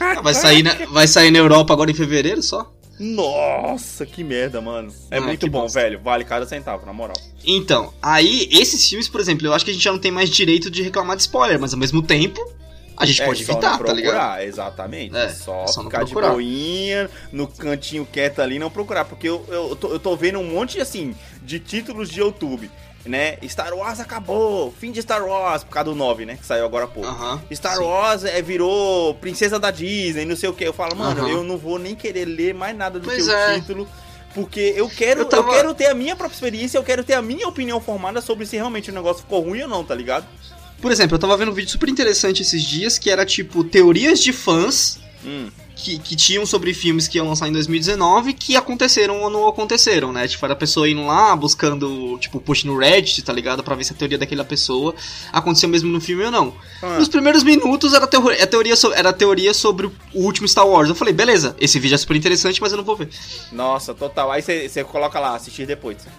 Ah, vai, sair na, vai sair na Europa agora em fevereiro só? Nossa, que merda, mano. É Ah, muito bom, bosta. velho. Vale cada centavo, na moral. Então, aí, esses filmes, por exemplo, eu acho que a gente já não tem mais direito de reclamar de spoiler, mas ao mesmo tempo, a gente É pode evitar, não tá ligado? procurar, Exatamente. É, só, é só não ficar de procurar. boinha, no cantinho quieto ali, não procurar. Porque eu, eu, tô, eu tô vendo um monte, assim, de títulos de YouTube, né? Star Wars acabou, fim de Star Wars, por causa do 9, né? Que saiu agora há pouco. Aham. Star sim. Wars é, virou princesa da Disney, não sei o que. Eu falo, mano, Aham. eu não vou nem querer ler mais nada do Pois que é. o título. Porque eu quero, Eu eu, tava- quero ter a minha própria experiência, eu quero ter a minha opinião formada sobre se realmente o negócio ficou ruim ou não, tá ligado? Por exemplo, eu tava vendo um vídeo super interessante esses dias que era tipo teorias de fãs Hum, que, que tinham sobre filmes que iam lançar em 2019 que aconteceram ou não aconteceram, né? Tipo, era a pessoa indo lá buscando, tipo, push no Reddit, tá ligado? Pra ver se a teoria daquela pessoa aconteceu mesmo no filme ou não. Ah. Nos primeiros minutos era, a teoria so- era teoria sobre o último Star Wars. Eu falei, beleza, esse vídeo é super interessante, mas eu não vou ver. Nossa, total. Aí você coloca lá, assistir depois.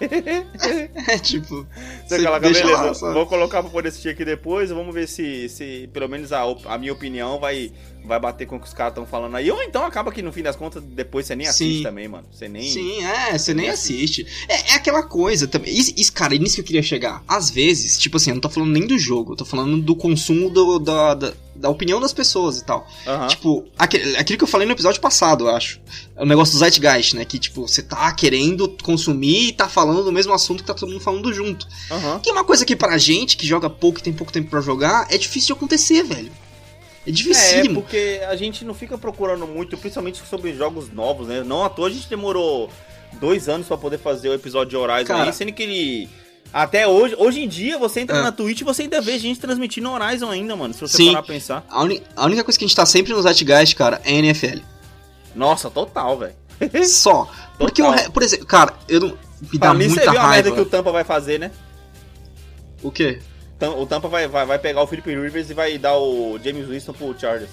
É tipo. Você Cê coloca, beleza, lá, vou colocar pra poder assistir aqui depois, vamos ver se, se pelo menos a, a minha opinião vai, vai bater com o que os caras estão falando aí. Ou então acaba que no fim das contas, depois você nem assiste Sim. também, mano. Você nem... Sim, é, você nem assiste. É, é aquela coisa também. Isso, isso, cara, é nisso que eu queria chegar. Às vezes, tipo assim, eu não tô falando nem do jogo, eu tô falando do consumo do- da, da, da opinião das pessoas e tal. Aham. Tipo, aquele, aquilo que eu falei no episódio passado, eu acho. É o negócio do Zeitgeist, né? Que, tipo, você tá querendo consumir e tá falando do mesmo assunto que tá todo mundo falando junto. Aham. Que é uma coisa que pra gente, que joga pouco e tem pouco tempo pra jogar, é difícil de acontecer, velho. É É, dificílimo. porque a gente não fica procurando muito, principalmente sobre jogos novos, né? Não à toa a gente demorou dois anos pra poder fazer o episódio de Horizon Cara. aí, sendo que ele. Até hoje, hoje em dia, você entra É. na Twitch e você ainda vê gente transmitindo Horizon ainda, mano. Se você Sim. parar pra pensar. A, a única coisa que a gente tá sempre no Zeitgeist, cara, é NFL. Nossa, total, velho. Só. Porque, o Total. re- por exemplo, cara, eu não. Me dá Pra mim, você muita viu a merda raiva. que o Tampa vai fazer, né? O quê? O Tampa vai, vai, vai pegar o Felipe Rivers e vai dar o James Winston pro Chargers.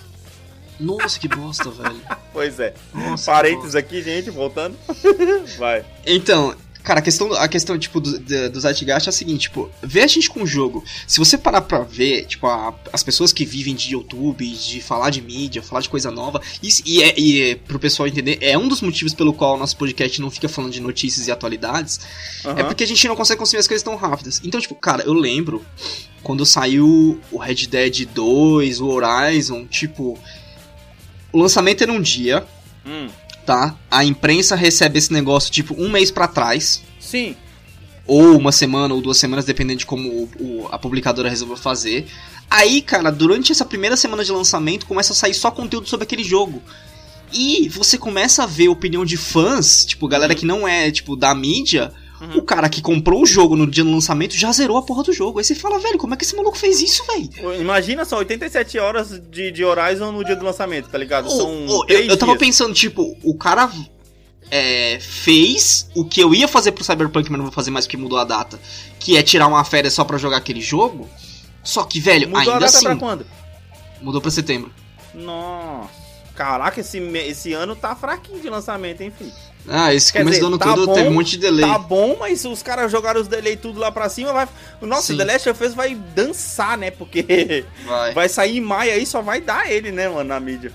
Nossa, que bosta, velho. Pois é. Nossa, Parênteses aqui, gente, voltando. vai. Então, cara, a questão, a questão tipo, do, do, do Zeitgeist é a seguinte, tipo, vê a gente com o jogo. Se você parar pra ver, tipo, a- as pessoas que vivem de YouTube, de falar de mídia, falar de coisa nova, isso, e, é, e é, pro pessoal entender, é um dos motivos pelo qual o nosso podcast não fica falando de notícias e atualidades, é Aham. porque a gente não consegue consumir as coisas tão rápidas. Então, tipo, cara, eu lembro quando saiu o Red Dead 2, o Horizon, tipo, o lançamento era um dia, Hum, tá? A imprensa recebe esse negócio, tipo, um mês pra trás Sim. ou uma semana ou duas semanas, dependendo de como o- o- a publicadora resolveu fazer. Aí, cara, durante essa primeira semana de lançamento, começa a sair só conteúdo sobre aquele jogo. E você começa a ver opinião de fãs, tipo, galera que não é, tipo, da mídia. Uhum. O cara que comprou o jogo no dia do lançamento já zerou a porra do jogo. Aí você fala, velho, como é que esse maluco fez isso, velho? Imagina só, 87 horas de, de Horizon no dia do lançamento, tá ligado? São ô, eu, eu tava pensando, tipo, o cara é, fez o que eu ia fazer pro Cyberpunk, mas não vou fazer mais porque mudou a data. Que é tirar uma férias só pra jogar aquele jogo. Só que, velho, Mudou a ainda data assim. pra quando? Mudou pra setembro. Nossa. Caraca, esse, esse ano tá fraquinho de lançamento, hein, filho? Ah, esse Quer começo dizer, do ano tá todo bom, teve um monte de delay. Tá bom, mas os caras jogaram os delay tudo lá pra cima, vai... Nossa, Sim. The Last of Us vai dançar, né? Porque Vai. vai sair em maio aí, só vai dar ele, né, mano, na mídia.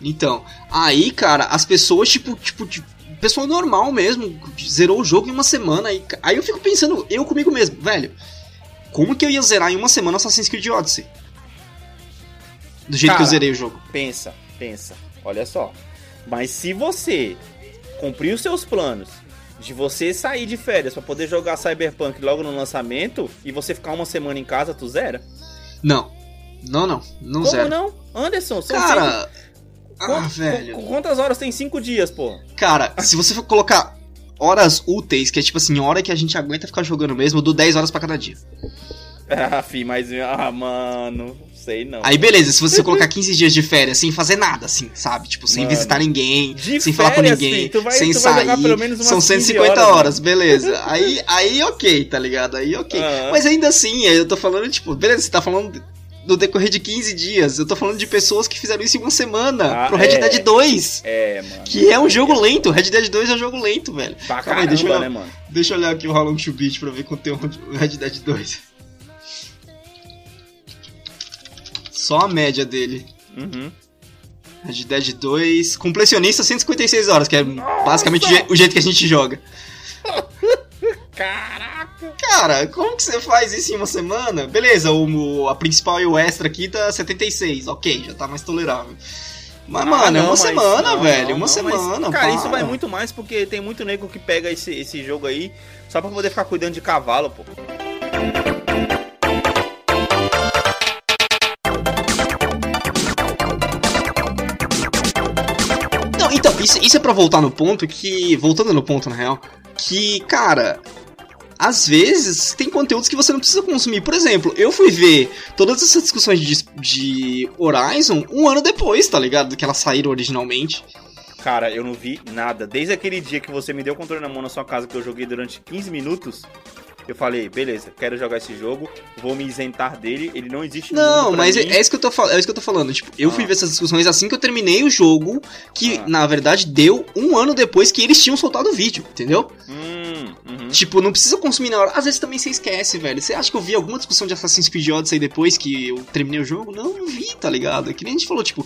Então, aí, cara, as pessoas, tipo, tipo, tipo, pessoal normal mesmo, zerou o jogo em uma semana. Aí, aí eu fico pensando, eu comigo mesmo, velho, como que eu ia zerar em uma semana Assassin's Creed Odyssey? Do jeito que eu Cara, zerei o jogo. Pensa, pensa. Olha só. Mas se você cumprir os seus planos de você sair de férias pra poder jogar Cyberpunk logo no lançamento e você ficar uma semana em casa, tu zera? Não. Não, não. Não Como zero. não? Anderson, são Cara. cinco- Ah, velho. qu- Quantas horas tem? Cinco dias, pô. Cara, se você for colocar horas úteis, que é tipo assim, hora que a gente aguenta ficar jogando mesmo, eu dou 10 horas pra cada dia. Ah, fi, mas. Ah, mano. Sei não. Aí beleza, se você colocar 15 dias de férias sem fazer nada, assim, sabe? Tipo, sem Mano. visitar ninguém, sem falar com férias, ninguém, tu vai- sem sair. São 15 150 horas, horas, beleza. Aí, aí ok, tá ligado? Aí ok. Aham. Mas ainda assim, eu tô falando, tipo, beleza, você tá falando do decorrer de 15 dias. Eu tô falando de pessoas que fizeram isso em uma semana Ah, pro Red é. Dead 2. É, mano. Que é um jogo lento, Red Dead 2 é um jogo lento, velho. Pra Calma aí, caramba, deixa eu olhar. né, mano? Deixa eu olhar aqui o How Long to Beat pra ver conteúdo do Red Dead 2. Só a média dele. Uhum. Red Dead 2, completionista 156 horas, que é basicamente o je- o jeito que a gente joga. Caraca! Cara, como que você faz isso em uma semana? Beleza, o, a principal e o extra aqui tá 76, ok, já tá mais tolerável. Mas, Ah, mano, é uma mas- semana, não, velho. não, uma não, semana, mas, Cara, isso para. vai muito mais porque tem muito nego que pega esse, esse jogo aí só pra poder ficar cuidando de cavalo, pô. Isso, isso é pra voltar no ponto que. Voltando no ponto, na real, que, cara. Às vezes tem conteúdos que você não precisa consumir. Por exemplo, eu fui ver todas essas discussões de, de Horizon um ano depois, tá ligado? Do que elas saíram originalmente. Cara, eu não vi nada. Desde aquele dia que você me deu o controle na mão na sua casa, que eu joguei durante 15 minutos, eu falei, beleza, quero jogar esse jogo, vou me isentar dele, ele não existe no Não, mas é, mim. é isso que eu tô, fal- é isso que eu tô falando. Tipo, eu fui Ah. ver essas discussões assim que eu terminei o jogo, que Ah. na verdade deu um ano depois que eles tinham soltado o vídeo, entendeu? Hum, uhum. Tipo, não precisa consumir na hora. Às vezes também você esquece, velho. Você acha que eu vi alguma discussão de Assassin's Creed Odyssey depois que eu terminei o jogo? Não, não vi, tá ligado? É que nem a gente falou, tipo.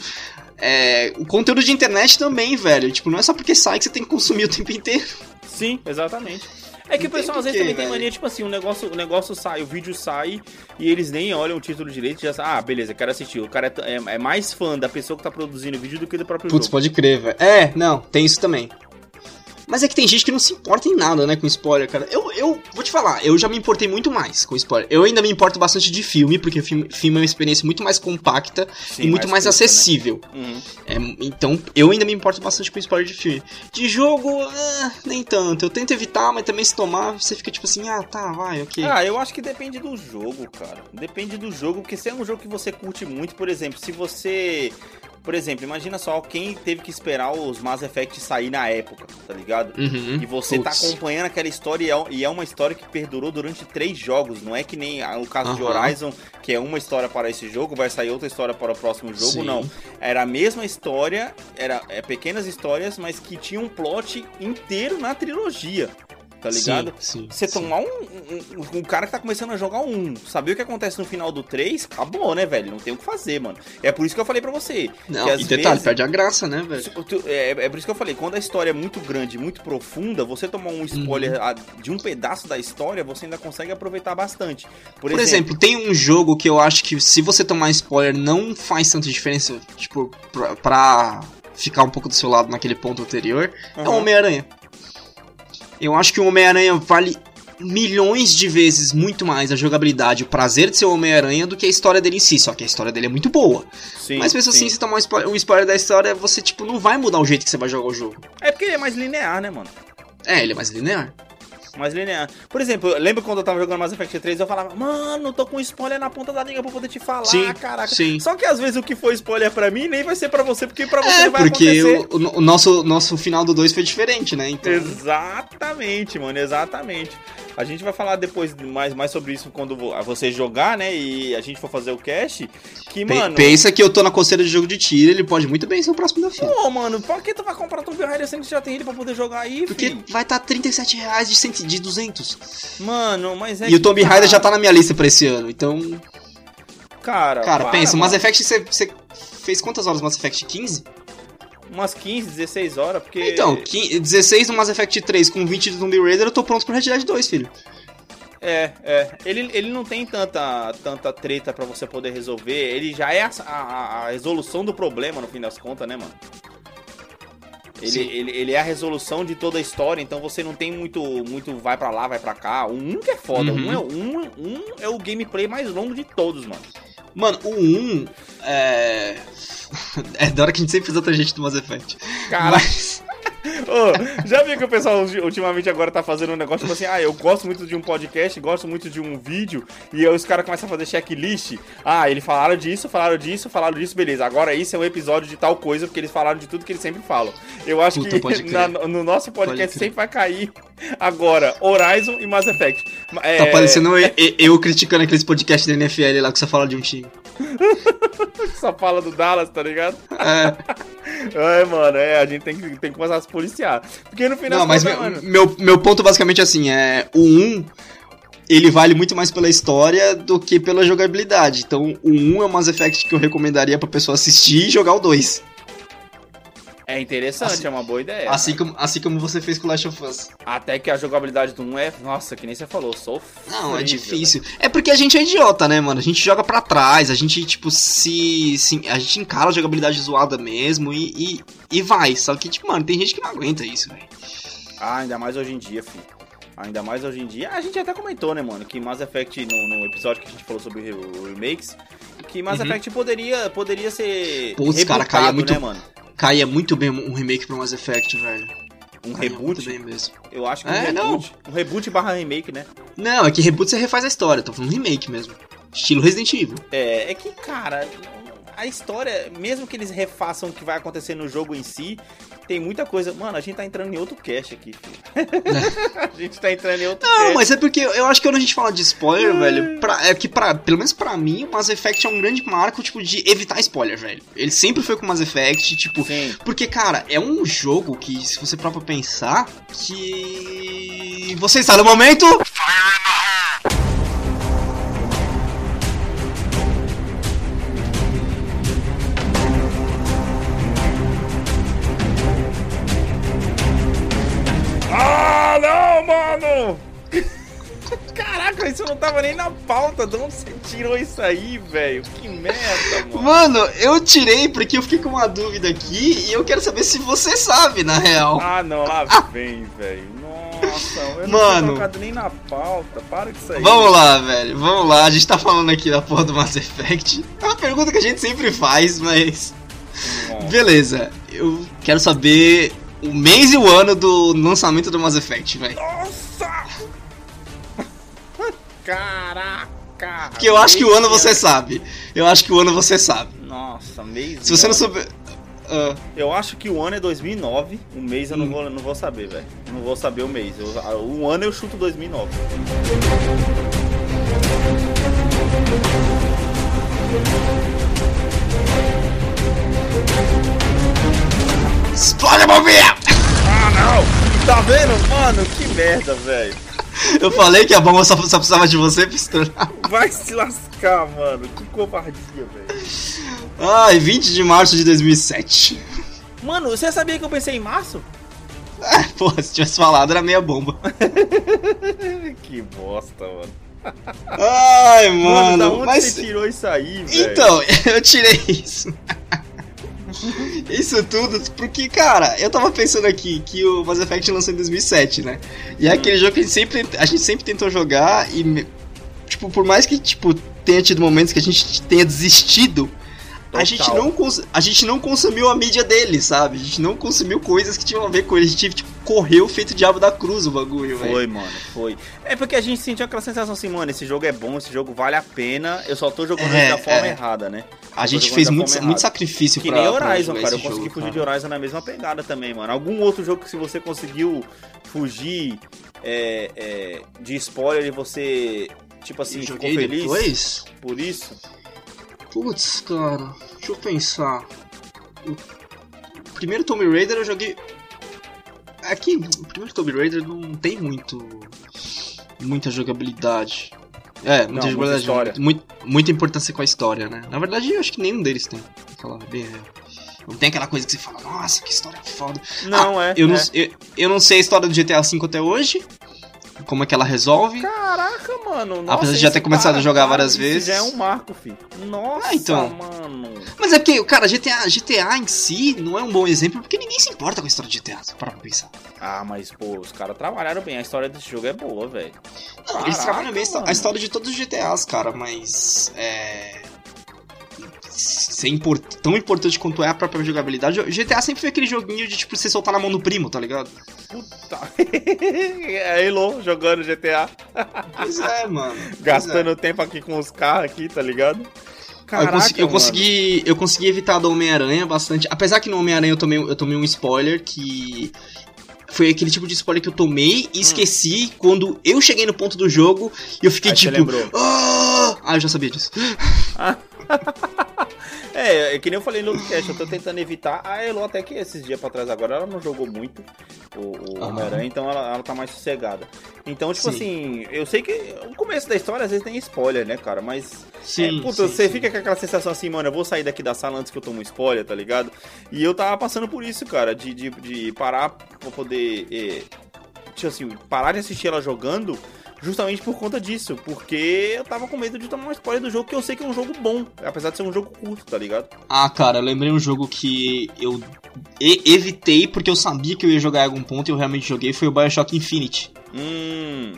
É, o conteúdo de internet também, velho. Tipo, não é só porque sai que você tem que consumir o tempo inteiro. Sim, exatamente. É que o pessoal às vezes também tem mania, tipo assim, o negócio, o negócio sai, o vídeo sai e eles nem olham o título direito e já ah, beleza, quero assistir. O cara é, é- é mais fã da pessoa que tá produzindo o vídeo do que do próprio Putz, jogo. pode crer, velho. É, não, tem isso também. Mas é que tem gente que não se importa em nada, né, com spoiler, cara. Eu, eu vou te falar, eu já me importei muito mais com spoiler. Eu ainda me importo bastante de filme, porque filme, filme é uma experiência muito mais compacta Sim, e muito mais, curta, né? acessível. Uhum. É, então, eu ainda me importo bastante com spoiler de filme. De jogo, ah, nem tanto. Eu tento evitar, mas também se tomar, você fica tipo assim, ah, tá, vai, ok. Ah, eu acho que depende do jogo, cara. Depende do jogo, porque se é um jogo que você curte muito, por exemplo, se você. Por exemplo, imagina só quem teve que esperar os Mass Effect sair na época, tá ligado? Uhum. E você tá Putz. acompanhando aquela história e é, e é uma história que perdurou durante três jogos. Não é que nem ah, o caso de Aham. Horizon, que é uma história para esse jogo, vai sair outra história para o próximo jogo. Sim. Não. Era a mesma história, era é, pequenas histórias, mas que tinha um plot inteiro na trilogia. Tá ligado? Sim, sim, Você sim. tomar um, um, um- cara que tá começando a jogar um, saber o que acontece no final do 3, acabou, né, velho? Não tem o que fazer, mano. É por isso que eu falei pra você. Não, e detalhe, vezes- perde a graça, né, velho? É, é por isso que eu falei, quando a história é muito grande, muito profunda, você tomar um spoiler Uhum. de um pedaço da história, você ainda consegue aproveitar bastante. Por, Por exemplo, tem um jogo que eu acho que se você tomar spoiler não faz tanta diferença, tipo, pra, pra ficar um pouco do seu lado naquele ponto anterior, é o. Homem-Aranha. Eu acho que o Homem-Aranha vale milhões de vezes muito mais a jogabilidade, o prazer de ser o Homem-Aranha do que a história dele em si, só que a história dele é muito boa. Sim, Mas mesmo sim. assim, se tomar um spoiler, um spoiler da história, você, tipo, não vai mudar o jeito que você vai jogar o jogo. É porque ele é mais linear, né, mano? É, ele é mais linear. Mais linear. Por exemplo, lembra quando eu tava jogando Mass Effect 3, eu falava, mano, tô com spoiler na ponta da língua pra poder te falar, Sim, caraca. sim. Só que às vezes o que foi spoiler pra mim nem vai ser pra você, porque pra você É, vai porque acontecer. o, o- o nosso, nosso final do 2 foi diferente, né? Então. Exatamente, mano, exatamente. A gente vai falar depois mais, mais sobre isso quando vo- você jogar, né? E a gente for fazer o cast. Que, Pe- mano. Pensa que eu tô na coceira de jogo de tiro, ele pode muito bem ser o próximo da fila. Pô, mano, por que tu vai comprar Tomb Raider sendo que já tem ele pra poder jogar aí, Porque filho? vai estar tá 37 reais de, cento, de 200. Mano, mas é. e o Tomb cara, Raider já tá na minha lista pra esse ano. Então, Cara, cara, para, pensa, o Mass. Effect você, fez quantas horas Mass Effect? 15? Umas 15, 16 horas, porque. Então, 15, 16 no Mass Effect 3 com 20 do Tomb Raider, eu tô pronto pro Red Dead 2, filho. É, é. Ele, ele não tem tanta, tanta treta pra você poder resolver. Ele já é a, a- a resolução do problema, no fim das contas, né, mano? Ele, ele, ele é a resolução de toda a história, então você não tem muito, muito vai pra lá, vai pra cá. O 1 que é foda. Uhum. Um, é, um, um é o gameplay mais longo de todos, mano. Mano, o 1 é. é da hora que a gente sempre fez outra gente do Mass Effect. Cara, Mas. Ô, já viu que o pessoal ulti- ultimamente agora tá fazendo um negócio tipo assim, ah, eu gosto muito de um podcast, gosto muito de um vídeo, e aí os caras começam a fazer checklist. Ah, eles falaram disso, falaram disso, falaram disso, beleza. Agora isso é um episódio de tal coisa, porque eles falaram de tudo que eles sempre falam. Eu acho Puta, que na- no nosso podcast sempre vai cair agora Horizon e Mass Effect. É, Tá parecendo eu, eu criticando aqueles podcasts da NFL lá que você fala de um time. Só fala do Dallas, tá ligado? É. É, mano, é, a gente tem que, tem que começar a se policiar. Porque no final Não, mas meu, mano, meu, meu ponto basicamente é assim, é o 1 ele vale muito mais pela história do que pela jogabilidade. Então, o 1 é o Mass Effect que eu recomendaria pra pessoa assistir e jogar o 2. É interessante, Assim- é uma boa ideia. Assim como, assim como você fez com Last of Us. Até que a jogabilidade do 1 é. Nossa, que nem você falou, sou Não, é difícil. É porque a gente é idiota, né, mano? A gente joga pra trás, a gente, tipo, se. se a gente encara a jogabilidade zoada mesmo e, e, e vai. Só que, tipo, mano, tem gente que não aguenta isso, velho. Ah, ainda mais hoje em dia, filho. Ainda mais hoje em dia. A gente até comentou, né, mano, que Mass Effect, no, no episódio que a gente falou sobre o remakes, que Mass Uhum. Effect poderia, poderia ser. Putz, cara, caía muito- Né, mano? Caía muito bem um remake pro Mass Effect, velho. Um Caía reboot. bem mesmo. Eu acho que um É, reboot. Um reboot barra remake, né? Não, é que reboot você refaz a história, tô falando remake mesmo. Estilo Resident Evil. É, é que, cara, a história, mesmo que eles refaçam o que vai acontecer no jogo em si, tem muita coisa. Mano, a gente tá entrando em outro cast aqui, filho. a gente tá entrando em outro Não, cast. mas é porque eu acho que quando a gente fala de spoiler, velho, pra- é que pra, pelo menos pra mim, o Mass Effect é um grande marco, tipo, de evitar spoiler, velho. Ele sempre foi com o Mass Effect, tipo, Sim. Porque, cara, é um jogo que, se você pra pensar, que. Você está no momento. Ah, isso não tava nem na pauta. De onde você tirou isso aí, velho? Que merda, mano. Mano, eu tirei porque eu fiquei com uma dúvida aqui e eu quero saber se você sabe, na real. Ah, não, lá vem, velho. Nossa, eu não Mano. tinha colocado nem na pauta. Para com isso aí. Vamos lá, velho, vamos lá. A gente tá falando aqui da porra do Mass Effect. É uma pergunta que a gente sempre faz, mas. Nossa. Beleza, eu quero saber o mês e o ano do lançamento do Mass Effect, velho. Nossa! Caraca! Porque eu acho que o ano você sabe. Eu acho que o ano você sabe. Nossa, mês. Se você não souber. Ah, Eu acho que o ano é 2009. O mês eu não, vou, não vou saber, velho. Não vou saber o mês. Eu, o ano eu chuto 2009. Explode a bombinha! Ah, não! Tá vendo? Mano, que merda, velho. Eu falei que a bomba só, só precisava de você estourar. Vai se lascar, mano. Que covardia, velho. Ai, 20 de março de 2007. Mano, você sabia que eu pensei em março? Ah, porra, se tivesse falado era meia bomba. que bosta, mano. Ai, Mano, mano, da onde mas. você tirou isso aí, velho? Então, eu tirei isso. Isso tudo porque, cara, eu tava pensando aqui que o Mass Effect lançou em 2007, né? E é aquele jogo que a gente sempre, a gente sempre tentou jogar e, tipo, por mais que, tipo, tenha tido momentos que a gente tenha desistido, a gente, não a gente não consumiu a mídia dele, sabe? A gente não consumiu coisas que tinham a ver com ele. A gente, tipo, correu feito diabo da cruz o bagulho, velho. Foi, mano, foi. É porque a gente sentiu aquela sensação assim, mano, esse jogo é bom, esse jogo vale a pena, eu só tô jogando É, da forma é. errada, né? A Tô gente fez muito, muito sacrifício Que pra, nem pra Horizon, jogar cara. Eu consegui jogo, fugir cara. de Horizon na mesma pegada também, mano. Algum outro jogo que se você conseguiu fugir é, é, de spoiler e você, tipo assim, Eu ficou feliz depois? por isso? Putz, cara, deixa eu pensar. O primeiro Tomb Raider eu joguei. Aqui, o primeiro Tomb Raider não tem muito. muita jogabilidade. É, muita Não, muita jogabilidade. história. muito, muita importância com a história, né? Na verdade, eu acho que nenhum deles tem. bem real. Não tem aquela coisa que você fala, nossa, que história foda. Não, é. Eu não, é. eu, eu não sei a história do GTA V até hoje. Como é que ela resolve. Caraca, mano. Nossa, Apesar de já ter começado para, a jogar para, várias isso vezes. já é um marco, filho. Nossa, Ah, então. mano. Mas é porque, cara, GTA, GTA em si não é um bom exemplo porque ninguém se importa com a história de GTA, pra pensar. Ah, mas, pô, os caras trabalharam bem. A história desse jogo é boa, velho. Não, eles trabalham bem mano. a história de todos os GTAs, cara, mas. É. Ser import- tão importante quanto é a própria jogabilidade. o GTA sempre foi aquele joguinho de tipo você soltar na mão do primo, tá ligado? Puta. é Elo jogando GTA. Pois é, mano. Pois Gastando tempo aqui com os carros aqui, tá ligado? é. Caraca, eu, consegui, eu consegui. Eu consegui evitar do Homem-Aranha bastante. Apesar que no Homem-Aranha eu tomei, eu tomei um spoiler que. Foi aquele tipo de spoiler que eu tomei e esqueci quando eu cheguei no ponto do jogo e eu fiquei Aí tipo. "Ah!" Ah, eu já sabia disso. É, É, é que nem eu falei no outro cast, eu tô tentando evitar. A Elo até que esses dias pra trás agora ela não jogou muito o, o Homem-Aranha, então ela, ela tá mais sossegada. Então, tipo Sim. assim, eu sei que o começo da história às vezes tem spoiler, né, cara? Mas. Sim, é, puta, sim, você sim. fica com aquela sensação assim, mano, eu vou sair daqui da sala antes que eu tomo um spoiler, tá ligado? E eu tava passando por isso, cara, de, de, de parar pra poder. eh, tipo assim, parar de assistir ela jogando. Justamente por conta disso, porque eu tava com medo de tomar um spoiler do jogo, que eu sei que é um jogo bom, apesar de ser um jogo curto, tá ligado? Ah, cara, eu lembrei um jogo que eu evitei porque eu sabia que eu ia jogar em algum ponto e eu realmente joguei, foi o Bioshock Infinite. Hum,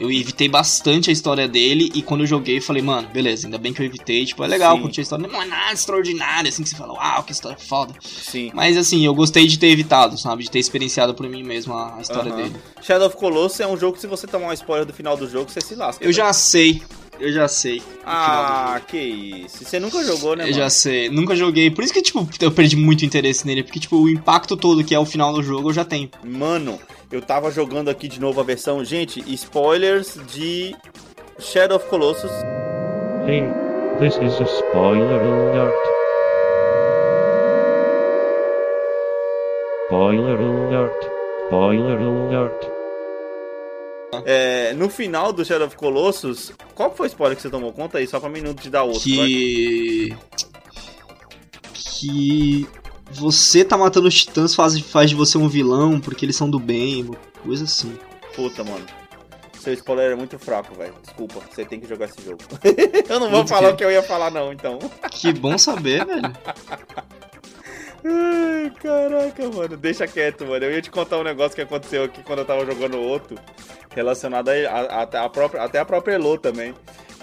Eu evitei bastante a história dele e quando eu joguei eu falei, mano, beleza, ainda bem que eu evitei, tipo, é legal Sim. curtir a história, não é nada extraordinário, assim, que você fala, uau, que história foda. sim. Mas assim, eu gostei de ter evitado, sabe, de ter experienciado por mim mesmo a, história Aham. dele. Shadow of Colossus é um jogo que se você tomar um spoiler do final do jogo, você se lasca. Eu já sei, eu já sei. Ah, que isso. Você nunca jogou, né, Eu mano? já sei, nunca joguei. Por isso que, tipo, eu perdi muito interesse nele. Porque, tipo, o impacto todo que é o final do jogo eu já tenho. Mano, eu tava jogando aqui de novo a versão. Gente, spoilers de Shadow of Colossus. Hey, this is a spoiler alert. Spoiler alert. Spoiler alert. É, no final do Shadow of Colossus, qual foi o spoiler que você tomou conta aí? Só pra mim não te dar outro. vai. que. Você tá matando os titãs faz, faz de você um vilão porque eles são do bem, uma coisa assim. Puta, mano. Seu spoiler é muito fraco, velho. Desculpa, você tem que jogar esse jogo. eu não vou Muito falar que- o que eu ia falar, não, então. Que bom saber, velho. Ai, caraca, mano. Deixa quieto, mano. Eu ia te contar um negócio que aconteceu aqui quando eu tava jogando outro. Relacionado a, a- até, a própria, até a própria Elo também.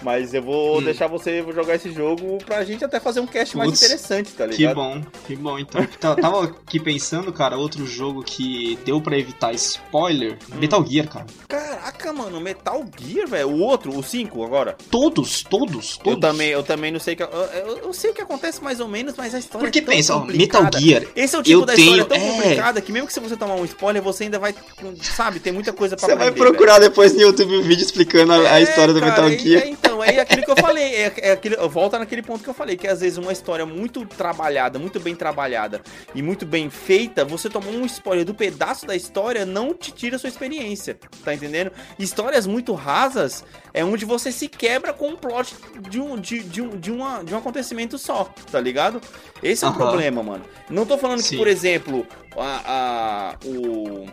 Mas eu vou Hum. deixar você jogar esse jogo pra gente até fazer um cast mais interessante, tá Que ligado? bom, que bom. Então, Tá- tava aqui pensando, cara, outro jogo que deu pra evitar spoiler: Metal Gear, cara. Caraca, mano, Metal Gear, velho. O outro, o 5 agora. Todos, todos, todos. Eu também, eu também não sei o que. Eu, eu- eu sei o que acontece mais ou menos, mas a história Porque é tão pensa, ó, complicada. Metal Gear. Esse é o tipo eu da história tenho- tão é. complicada que mesmo que se você tomar um spoiler, você ainda vai. Sabe, tem muita coisa pra Você vai aprender, procurar depois no YouTube um vídeo explicando a, a É, história do cara, Metal Gear. é, então, é aquilo que eu falei. É, é aquele, volta naquele ponto que eu falei, que às vezes uma história muito trabalhada, muito bem trabalhada e muito bem feita, você tomar um spoiler do pedaço da história não te tira a sua experiência. Tá entendendo? Histórias muito rasas é onde você se quebra com um plot de um, de, de um, de uma, de um acontecimento só, tá ligado? Esse é o problema, mano. Não tô falando que, Sim. por exemplo, a, a- o,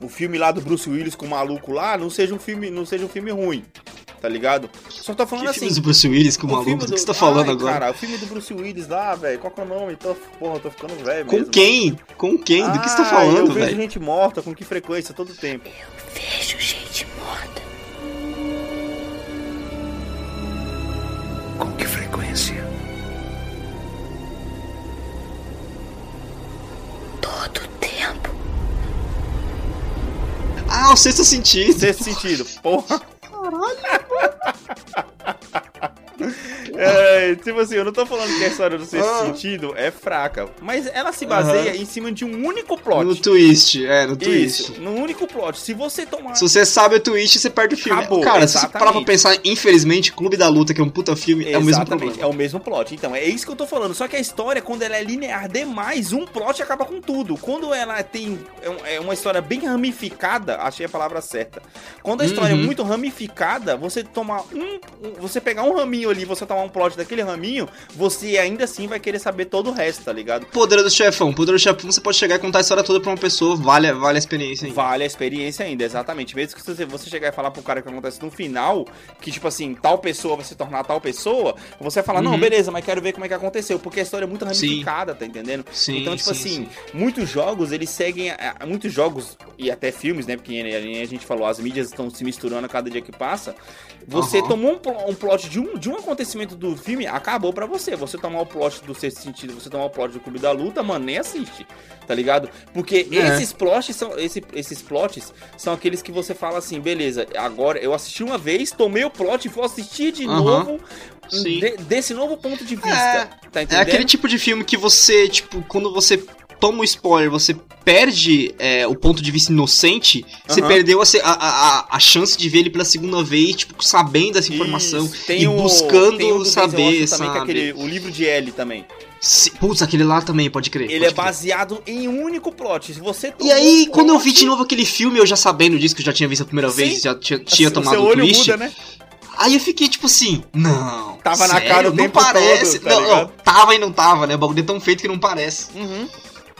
o filme lá do Bruce Willis com o maluco lá não seja um filme, não seja um filme ruim, tá ligado? Só tô falando Que assim. filmes do Bruce Willis com o o maluco? filme Do que você tá falando Ai, agora? Cara, o filme do Bruce Willis lá, velho, qual que é o nome? Tô, porra, eu tô ficando velho Com mesmo. quem? Com quem? Do que você tá Ah, falando, Eu vejo velho? gente morta, com que frequência, todo tempo. Vejo gente morta. Com que frequência? Ah, o sexto sentido. Nesse sentido, porra. É, tipo assim, eu não tô falando que a história do sexto Ah. sentido é fraca, mas ela se baseia Aham. em cima de um único plot. No twist, é, no twist. Isso, no único plot. Se você tomar. Se você sabe o twist, você perde o filme. Acabou, Cara, se você parar pra exatamente. pensar, infelizmente, Clube da Luta, que é um puta filme, é o mesmo Exatamente, problema. é o mesmo plot. Então, é isso que eu tô falando. Só que a história, quando ela é linear demais, um plot acaba com tudo. Quando ela tem é é uma história bem ramificada, achei a palavra certa. Quando a história é Uhum. muito ramificada, você tomar um- você pegar um raminho ali, você tomar um plot daquele raminho, você ainda assim vai querer saber todo o resto, tá ligado? Poderoso Chefão. Poderoso Chefão, você pode chegar e contar a história toda pra uma pessoa, vale, vale a experiência ainda. Vale a experiência ainda, exatamente. Mesmo que você, você chegar e falar pro cara que acontece no final, que tipo assim, tal pessoa vai se tornar tal pessoa, você vai falar, não, Uhum. beleza, mas quero ver como é que aconteceu, porque a história é muito ramificada, tá entendendo? Sim, então, tipo sim, assim, sim. muitos jogos, eles seguem. a- a- muitos jogos, e até filmes, né? Porque a gente falou, as mídias estão se misturando a cada dia que passa. Você Aham. tomou um, um plot de um, de um acontecimento do filme, acabou pra você. Você tomar o plot do sexto sentido, você tomar o plot do Clube da Luta, mano, nem assiste. Tá ligado? Porque É. esses plots são. Esse, esses plots são aqueles que você fala assim, beleza, agora eu assisti uma vez, tomei o plot e vou assistir de Aham. novo Sim. de- desse novo ponto de vista. É. tá É aquele tipo de filme que você, tipo, quando você toma o spoiler, você perde é, o ponto de vista inocente, você perdeu a, a, a, chance de ver ele pela segunda vez, tipo, sabendo dessa informação Isso. E o- buscando o Denzel saber, Washington também, é sabe? aquele, o livro de L também. Se- Putz, aquele lá também, pode crer. Ele pode é crer. baseado em um único plot. Se você E aí, um quando eu vi plot, de novo aquele filme, eu já sabendo disso, que eu já tinha visto a primeira Sim. vez, já tinha, tinha o tomado seu um twist. muda, né? Aí eu fiquei tipo assim, não. Tava na sério? cara o não tempo parece. todo, tá não, não, tava e não tava, né? O bagulho é tão feito que não parece. Uhum.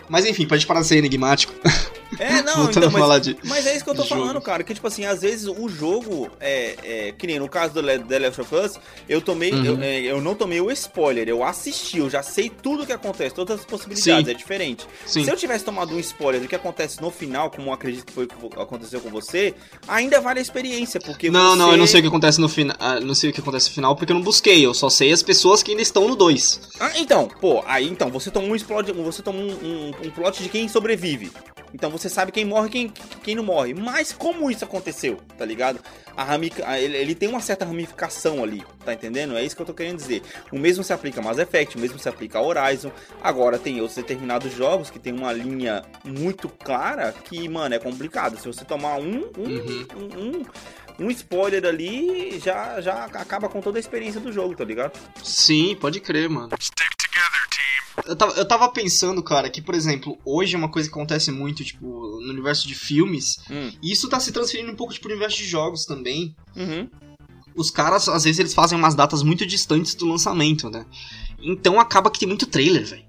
Mas enfim, pode parar de ser enigmático. É, não, então, mas, de. mas é isso que eu tô de jogo. falando, cara. Que, tipo assim, às vezes o jogo, é, é, que nem no caso do The Last of Us, eu tomei, Uhum. eu, é, eu não tomei o spoiler, eu assisti, eu já sei tudo o que acontece, todas as possibilidades, Sim. é diferente. Sim. Se eu tivesse tomado um spoiler do que acontece no final, como eu acredito que foi o que aconteceu com você, ainda vale a experiência, porque Não, você... não, eu não sei o que acontece no final. Não sei o que acontece no final porque eu não busquei. Eu só sei as pessoas que ainda estão no 2. Ah, então, pô, aí então, você toma um explode, você toma um, um, um plot de quem sobrevive. Então você sabe quem morre e quem, quem não morre. Mas como isso aconteceu, tá ligado? A ramica, ele, ele tem uma certa ramificação ali, tá entendendo? É isso que eu tô querendo dizer. O mesmo se aplica a Mass Effect, o mesmo se aplica a Horizon. Agora tem outros determinados jogos que tem uma linha muito clara que, mano, é complicado. Se você tomar um, um, Uhum. um, um, um spoiler ali, já, já acaba com toda a experiência do jogo, tá ligado? Sim, pode crer, mano. Eu tava, eu tava pensando, cara, que, por exemplo, hoje é uma coisa que acontece muito, tipo, no universo de filmes, Hum. e isso tá se transferindo um pouco, tipo, pro universo de jogos também. Uhum. Os caras, às vezes, eles fazem umas datas muito distantes do lançamento, né? Então acaba que tem muito trailer, velho.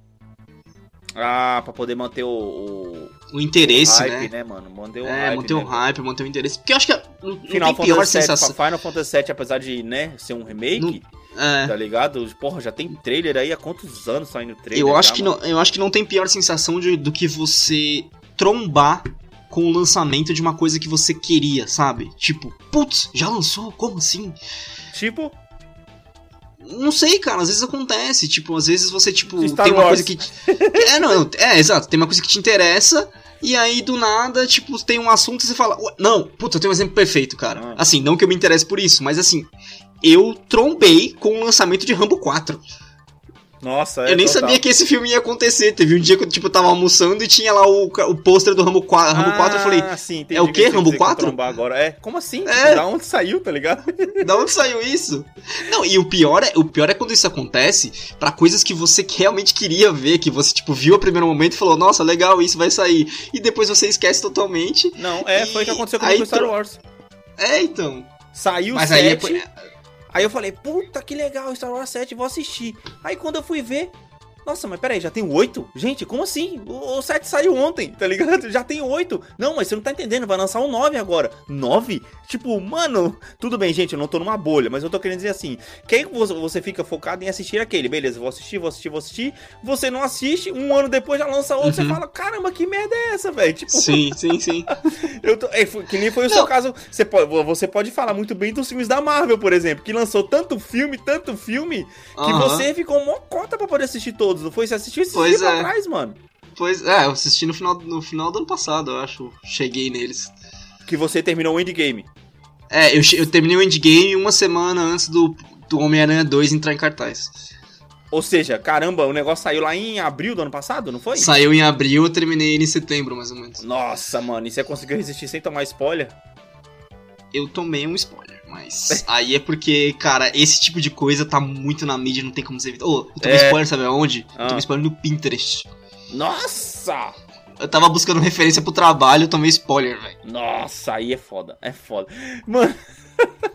Ah, pra poder manter o, o O interesse, hype, né? né, mano? Manter o É, hype. manter né, o hype, manter o interesse. Porque eu acho que não, não Final tem pior Fantasy VII, sensação. Final Fantasy VII, apesar de, né, ser um remake, É. tá ligado? Porra, já tem trailer aí há quantos anos saindo trailer? Eu acho, já, que mano? não, eu acho que não tem pior sensação de- do que você trombar com o lançamento de uma coisa que você queria, sabe? Tipo, putz, já lançou? Como assim? Tipo, Não sei, cara, às vezes acontece. Tipo, às vezes você, tipo, Star tem uma Wars. coisa que. É, não, é, exato, tem uma coisa que te interessa. E aí, do nada, tipo, tem um assunto e você fala. "Ué, Não, puta, eu tenho um exemplo perfeito, cara. Ah. Assim, não que eu me interesse por isso, mas assim, eu trombei com o lançamento de Rambo 4. nossa, é eu nem total. sabia que esse filme ia acontecer. Teve um dia que eu, tipo, tava almoçando e tinha lá o, o pôster do Rambo 4, Rambo 4 eu falei, Ah, sim, entendi é o que quê? Rambo dizer que eu 4? trombar Agora. É, como assim? É. Da onde saiu, tá ligado? Da onde saiu isso? Não, e o pior é, o pior é quando isso acontece pra coisas que você realmente queria ver, que você tipo viu a primeiro momento e falou: "Nossa, legal, isso vai sair". E depois você esquece totalmente. Não, é, foi o que aconteceu comigo com Star tro- Wars. É, então. Saiu o Mas 7, aí eu falei, puta que legal, Star Wars 7, vou assistir. Aí quando eu fui ver, nossa, mas peraí, já tem oito? Gente, como assim? O, o 7 saiu ontem, tá ligado? Já tem oito. Não, mas você não tá entendendo, vai lançar um 9 agora. 9? Tipo, mano, tudo bem, gente, eu não tô numa bolha, mas eu tô querendo dizer assim, quem você, você fica focado em assistir aquele, beleza, vou assistir, vou assistir, vou assistir, você não assiste, um ano depois já lança outro, Uhum. você fala, caramba, que merda é essa, velho? Tipo, sim, sim, sim. eu tô, é, que nem foi o Não. seu caso. Você pode, você pode falar muito bem dos filmes da Marvel, por exemplo, que lançou tanto filme, tanto filme, que Aham. você ficou mó cota pra poder assistir todos, não foi? Você assistiu esses Pois dias é. trás, mano. Pois é, eu assisti no final, no final do ano passado, eu acho. Cheguei neles. Que você terminou o Endgame. É, eu, eu terminei o Endgame uma semana antes do, do Homem-Aranha 2 entrar em cartaz. Ou seja, caramba, o negócio saiu lá em abril do ano passado, não foi? Saiu em abril, eu terminei ele em setembro, mais ou menos. Nossa, mano, e você conseguiu resistir sem tomar spoiler? eu tomei um spoiler, mas aí é porque, cara, esse tipo de coisa tá muito na mídia, não tem como você evitar. Ô, eu tomei É. spoiler, sabe aonde? Eu Ah. tomei spoiler no Pinterest. Nossa! Eu tava buscando referência pro trabalho, eu tomei spoiler, velho. Nossa, aí é foda, é foda. Mano.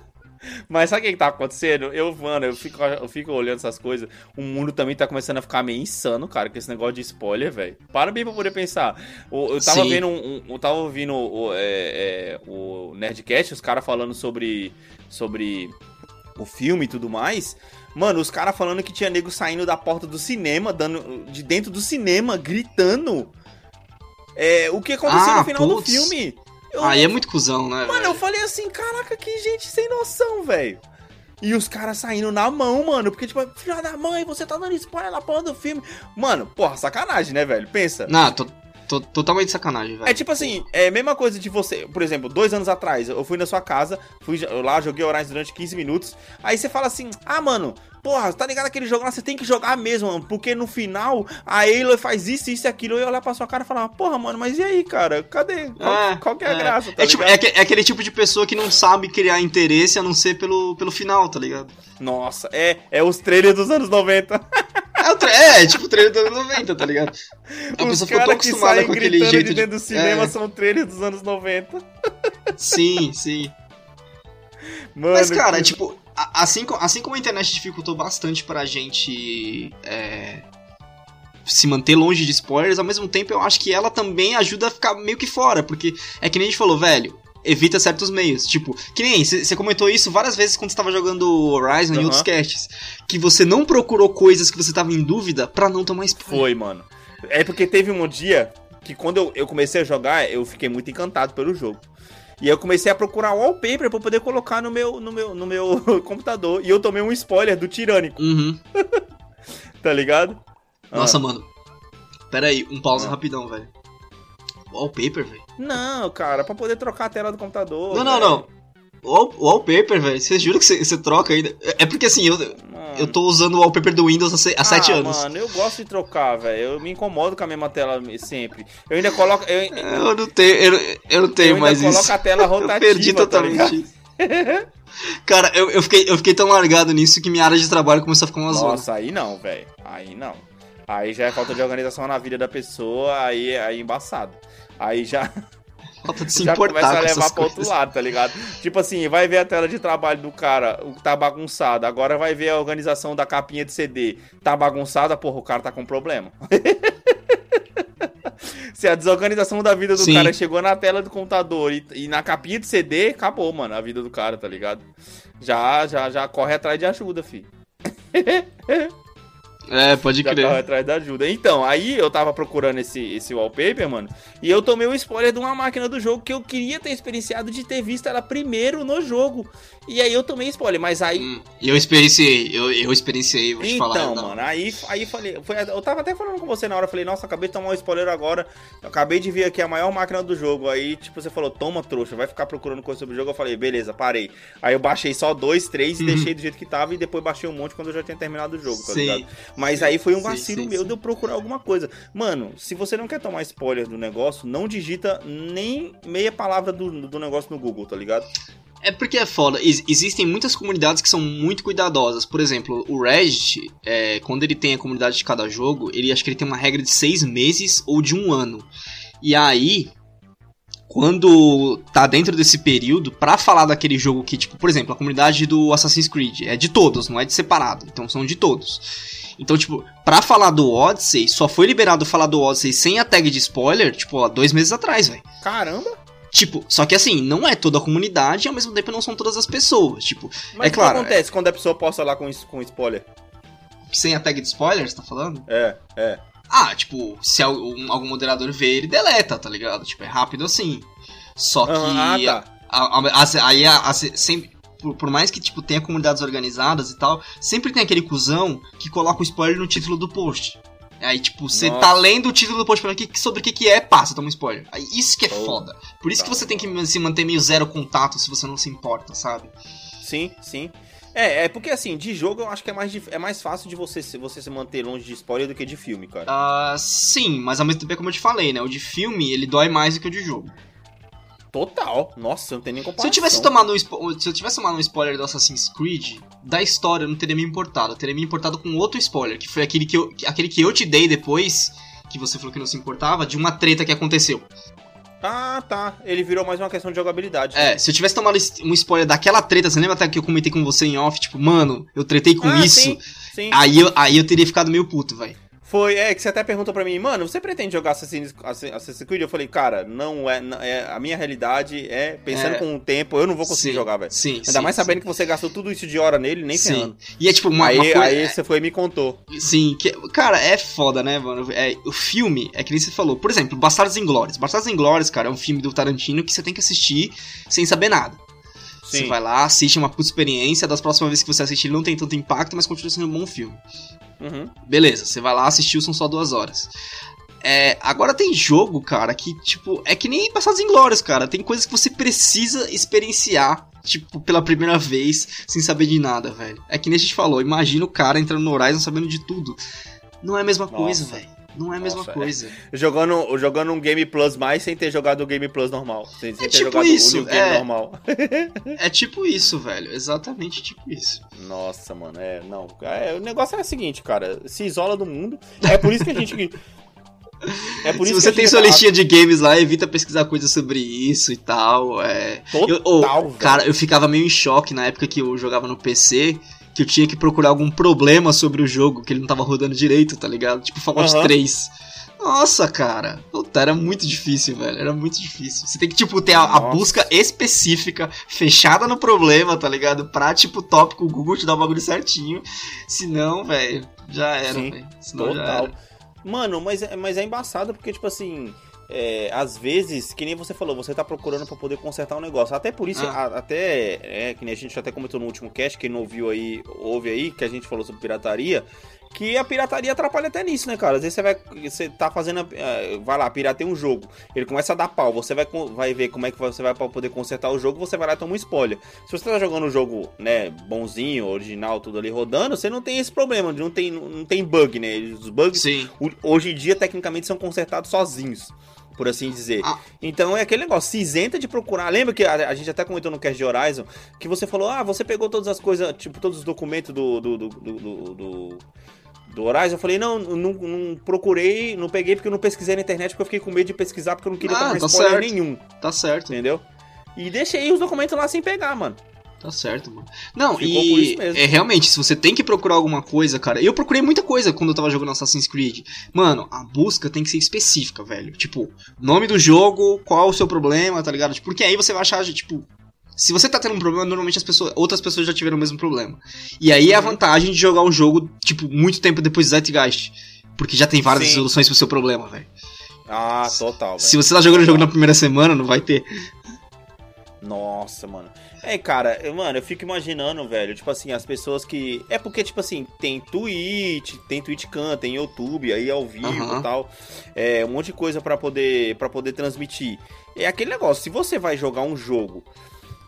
Mas sabe o que, que tá acontecendo? Eu, mano, eu fico, eu fico olhando essas coisas. O mundo também tá começando a ficar meio insano, cara, com esse negócio de spoiler, velho. Para bem pra poder pensar. O- Eu tava Sim. vendo um, um- Eu tava ouvindo o, é, é, o Nerdcast, os caras falando sobre. sobre o filme e tudo mais. Mano, os caras falando que tinha nego saindo da porta do cinema, dando. de dentro do cinema, gritando. É, o que aconteceu Ah, no final do putz. filme. Eu- Aí é muito cuzão, né? Mano, velho? eu falei assim, caraca, que gente sem noção, velho. E os caras saindo na mão, mano. Porque, tipo, filha da mãe, você tá dando spoiler na porra do filme. Mano, porra, sacanagem, né, velho? Pensa. Não, to- to- totalmente sacanagem, velho. É tipo assim, é a mesma coisa de você, por exemplo, dois anos atrás, eu fui na sua casa, fui lá, joguei Horizon durante 15 minutos, aí você fala assim, ah, mano, porra, tá ligado aquele jogo lá, você tem que jogar mesmo, mano, porque no final a Aloy faz isso, isso e aquilo, eu ia olhar pra sua cara e falar, porra, mano, mas e aí, cara, cadê? Qual, É, qual que é a é. graça, tá É, tipo, é, é aquele tipo de pessoa que não sabe criar interesse a não ser pelo, pelo final, tá ligado? Nossa, é, é os trailers dos anos 90. É, é, tipo o trailer dos anos 90, tá ligado? A os pessoa ficou tão acostumada com aquele gritando jeito de dentro do cinema É, são trailers dos anos 90. sim, sim. Mano, Mas, cara, que- tipo, assim, assim como a internet dificultou bastante pra gente é, se manter longe de spoilers, ao mesmo tempo eu acho que ela também ajuda a ficar meio que fora, porque é que nem a gente falou, velho. Evita certos meios. Tipo, que nem você comentou isso várias vezes quando você tava jogando Horizon e Aham. outros casts. Que você não procurou coisas que você tava em dúvida pra não tomar spoiler. Foi, mano. É porque teve um dia que quando eu, eu comecei a jogar, eu fiquei muito encantado pelo jogo. E aí eu comecei a procurar wallpaper pra poder colocar no meu, no meu, no meu computador. E eu tomei um spoiler do Tirânico, Uhum. tá ligado? Nossa, Ah. mano. Pera aí, um pausa Ah. rapidão, velho. Wallpaper, velho. Não, cara, pra poder trocar a tela do computador. Não, não, velho. não. Wall, wallpaper, velho. Você jura que você, troca ainda? É porque assim, eu, Mano. eu tô usando o wallpaper do Windows há, se- há sete ah, anos. Mano, eu gosto de trocar, velho. Eu me incomodo com a mesma tela sempre. Eu ainda coloco. Eu, Eu não tenho, eu, eu não eu tenho ainda mais coloco isso. a tela Eu rotativa. perdi tá totalmente isso. Cara, eu, eu, fiquei, eu fiquei tão largado nisso que minha área de trabalho começou a ficar uma zona. Nossa, aí não, velho. Aí não. Aí já é falta de organização na vida da pessoa, aí aí é embaçado. Aí já, Falta de se já importar começa a levar pro outro lado, tá ligado? Tipo assim, vai ver a tela de trabalho do cara, o que tá bagunçado. Agora vai ver a organização da capinha de CD. Tá bagunçada, porra, o cara tá com problema. Se a desorganização da vida do Sim. cara chegou na tela do computador e, e na capinha de CD, acabou, mano, a vida do cara, tá ligado? Já, já, já corre atrás de ajuda, filho. É, pode crer. atrás da ajuda. Então, aí eu tava procurando esse, esse wallpaper, mano. E eu tomei um spoiler de uma máquina do jogo que eu queria ter experienciado de ter visto ela primeiro no jogo. E aí eu tomei spoiler, mas aí. Hum, E eu experienciei, eu, eu experienciei, vou te falar. Então, mano, aí, aí falei, foi, eu tava até falando com você na hora, falei, nossa, acabei de tomar um spoiler agora, eu acabei de ver aqui a maior máquina do jogo, aí, tipo, você falou, toma, trouxa, vai ficar procurando coisa sobre o jogo, eu falei, beleza, parei. Aí eu baixei só dois, três e Uhum. deixei do jeito que tava, e depois baixei um monte quando eu já tinha terminado o jogo, tá Sim. ligado? Mas aí foi um Sim, vacilo sim, meu sim. de eu procurar alguma coisa. Mano, se você não quer tomar spoiler do negócio, não digita nem meia palavra do, do negócio no Google, tá ligado? É porque é foda. Ex- existem muitas comunidades que são muito cuidadosas. Por exemplo, o Reddit, é, quando ele tem a comunidade de cada jogo, ele acho que ele tem uma regra de seis meses ou de um ano. E aí, quando tá dentro desse período, pra falar daquele jogo que, tipo, por exemplo, a comunidade do Assassin's Creed é de todos, não é de separado. Então são de todos. Então, tipo, pra falar do Odyssey, só foi liberado falar do Odyssey sem a tag de spoiler, tipo, há dois meses atrás, velho. Caramba! Tipo, só que assim, não é toda a comunidade e ao mesmo tempo não são todas as pessoas. Tipo, Mas É o claro, que acontece quando a pessoa posta lá com, com spoiler? sem a tag de spoiler, você tá falando? É, é. Ah, tipo, se algum, algum moderador vê, ele deleta, tá ligado? Tipo, é rápido assim. Só que. Ah, tá. a- a- aí a- as- sempre. Por, por mais que, tipo, tenha comunidades organizadas e tal, sempre tem aquele cuzão que coloca o spoiler no título do post. Aí, tipo, você tá lendo o título do post falando que- sobre o que, que é, passa, toma um spoiler. Aí, isso que é Oh, foda. Por isso tá que você tem que se manter meio zero contato se você não se importa, sabe? Sim, sim. É, é porque assim, de jogo eu acho que é mais, é mais fácil de você, se- você se manter longe de spoiler do que de filme, cara. Ah, sim, mas ao mesmo tempo é como eu te falei, né? O de filme, ele dói mais do que o de jogo. Total. Nossa, não tem nem comparação. Se eu tivesse tomado um, se eu tivesse tomado um spoiler do Assassin's Creed, da história eu não teria me importado. Eu teria me importado com outro spoiler, que foi aquele que eu, aquele que eu te dei depois, que você falou que não se importava, de uma treta que aconteceu. Ah, tá. Ele virou mais uma questão de jogabilidade. É, se eu tivesse tomado um spoiler daquela treta, você lembra até que eu comentei com você em off, tipo, mano, eu tretei com Ah, isso? Sim, sim. Aí eu, aí eu teria ficado meio puto, velho. Foi, é, que você até perguntou pra mim, mano, você pretende jogar Assassin's, Assass- Assassin's Creed? Eu falei, cara, não é, não- é. A minha realidade é, pensando É. com o tempo, eu não vou conseguir Sim, jogar, velho. Sim, Ainda sim, mais sim. sabendo que você gastou tudo isso de hora nele, nem Sim. ferrando. E é tipo uma, aí, uma coisa. aí você foi e me contou. Sim, que, cara, é foda, né, mano? É, o filme, é que nem você falou. Por exemplo, Bastardos Inglórios. Bastardos Inglórios, cara, é um filme do Tarantino que você tem que assistir sem saber nada. Você Sim. vai lá, assiste é uma puta experiência, das próximas vezes que você assistir ele não tem tanto impacto, mas continua sendo um bom filme. Uhum. Beleza, você vai lá, assistiu, são só duas horas. É, agora tem jogo, cara, que, tipo, é que nem Passados Inglórios, cara. Tem coisas que você precisa experienciar, tipo, pela primeira vez, sem saber de nada, velho. É que nem a gente falou, imagina o cara entrando no Horizon sabendo de tudo. Não é a mesma Nossa. coisa, velho. Não é a mesma Nossa, é. coisa. Jogando, jogando um Game Plus mais sem ter jogado o Game Plus normal. Sem, sem É ter tipo jogado isso, o Game é. normal. É tipo isso, velho. Exatamente tipo isso. Nossa, mano, é, não. É, o negócio é o seguinte, cara, se isola do mundo. É por isso que a gente. É por Se isso você tem sua listinha de games lá, evita pesquisar coisas sobre isso e tal. É. Total, Eu- velho. cara, eu ficava meio em choque na época que eu jogava no PC, que eu tinha que procurar algum problema sobre o jogo, que ele não tava rodando direito, tá ligado? Tipo Fallout Aham. 3. Nossa, cara. Puta, era muito difícil, velho. Era muito difícil. Você tem que, tipo, ter a, a busca específica, fechada no problema, tá ligado? Pra, tipo, tópico, o Google te dar o bagulho certinho. Senão, velho, já era, velho. Senão já Total. era. Mano, mas, é- mas é embaçado porque, tipo assim. É, às vezes, que nem você falou, você tá procurando pra poder consertar um negócio. Até por isso, Ah. a- até, é, que nem a gente até comentou no último cast, quem não ouviu aí, ouve aí, que a gente falou sobre pirataria, que a pirataria atrapalha até nisso, né, cara? Às vezes você vai, você tá fazendo, é, vai lá, pirateia um jogo, ele começa a dar pau, você vai, vai ver como é que você vai pra poder consertar o jogo, você vai lá e toma um spoiler. Se você tá jogando um jogo, né, bonzinho, original, tudo ali rodando, você não tem esse problema, não tem, não tem bug, né? Os bugs Sim. hoje em dia, tecnicamente, são consertados sozinhos, por assim dizer. Ah. Então é aquele negócio, se isenta de procurar. Lembra que a, a gente até comentou no cast de Horizon que você falou: ah, você pegou todas as coisas, tipo, todos os documentos do. do, do, do, do- do- Horizon, eu falei, não, não, não procurei, não peguei porque eu não pesquisei na internet, porque eu fiquei com medo de pesquisar, porque eu não queria Ah, tomar tá spoiler certo. nenhum, Tá certo. entendeu? E deixei os documentos lá sem pegar, mano. Tá certo, mano. Não, Ficou e isso mesmo. é realmente, se você tem que procurar alguma coisa, cara. Eu procurei muita coisa quando eu tava jogando Assassin's Creed. Mano, a busca tem que ser específica, velho. Tipo, nome do jogo, qual o seu problema, tá ligado? Tipo, Porque aí você vai achar, tipo. Se você tá tendo um problema, normalmente as pessoas, outras pessoas já tiveram o mesmo problema. E aí é a Uhum. vantagem de jogar um jogo, tipo, muito tempo depois do Zeitgeist. Porque já tem várias Sim. soluções pro seu problema, velho. Ah, total, velho. Se você tá jogando o jogo na primeira semana, não vai ter. Nossa, mano. É, cara, eu- mano, eu fico imaginando, velho, tipo assim, as pessoas que. É porque, tipo assim, tem Twitch, tem TwitchCam, tem YouTube aí ao vivo e tal. É, um monte de coisa pra poder, pra poder transmitir. É aquele negócio, se você vai jogar um jogo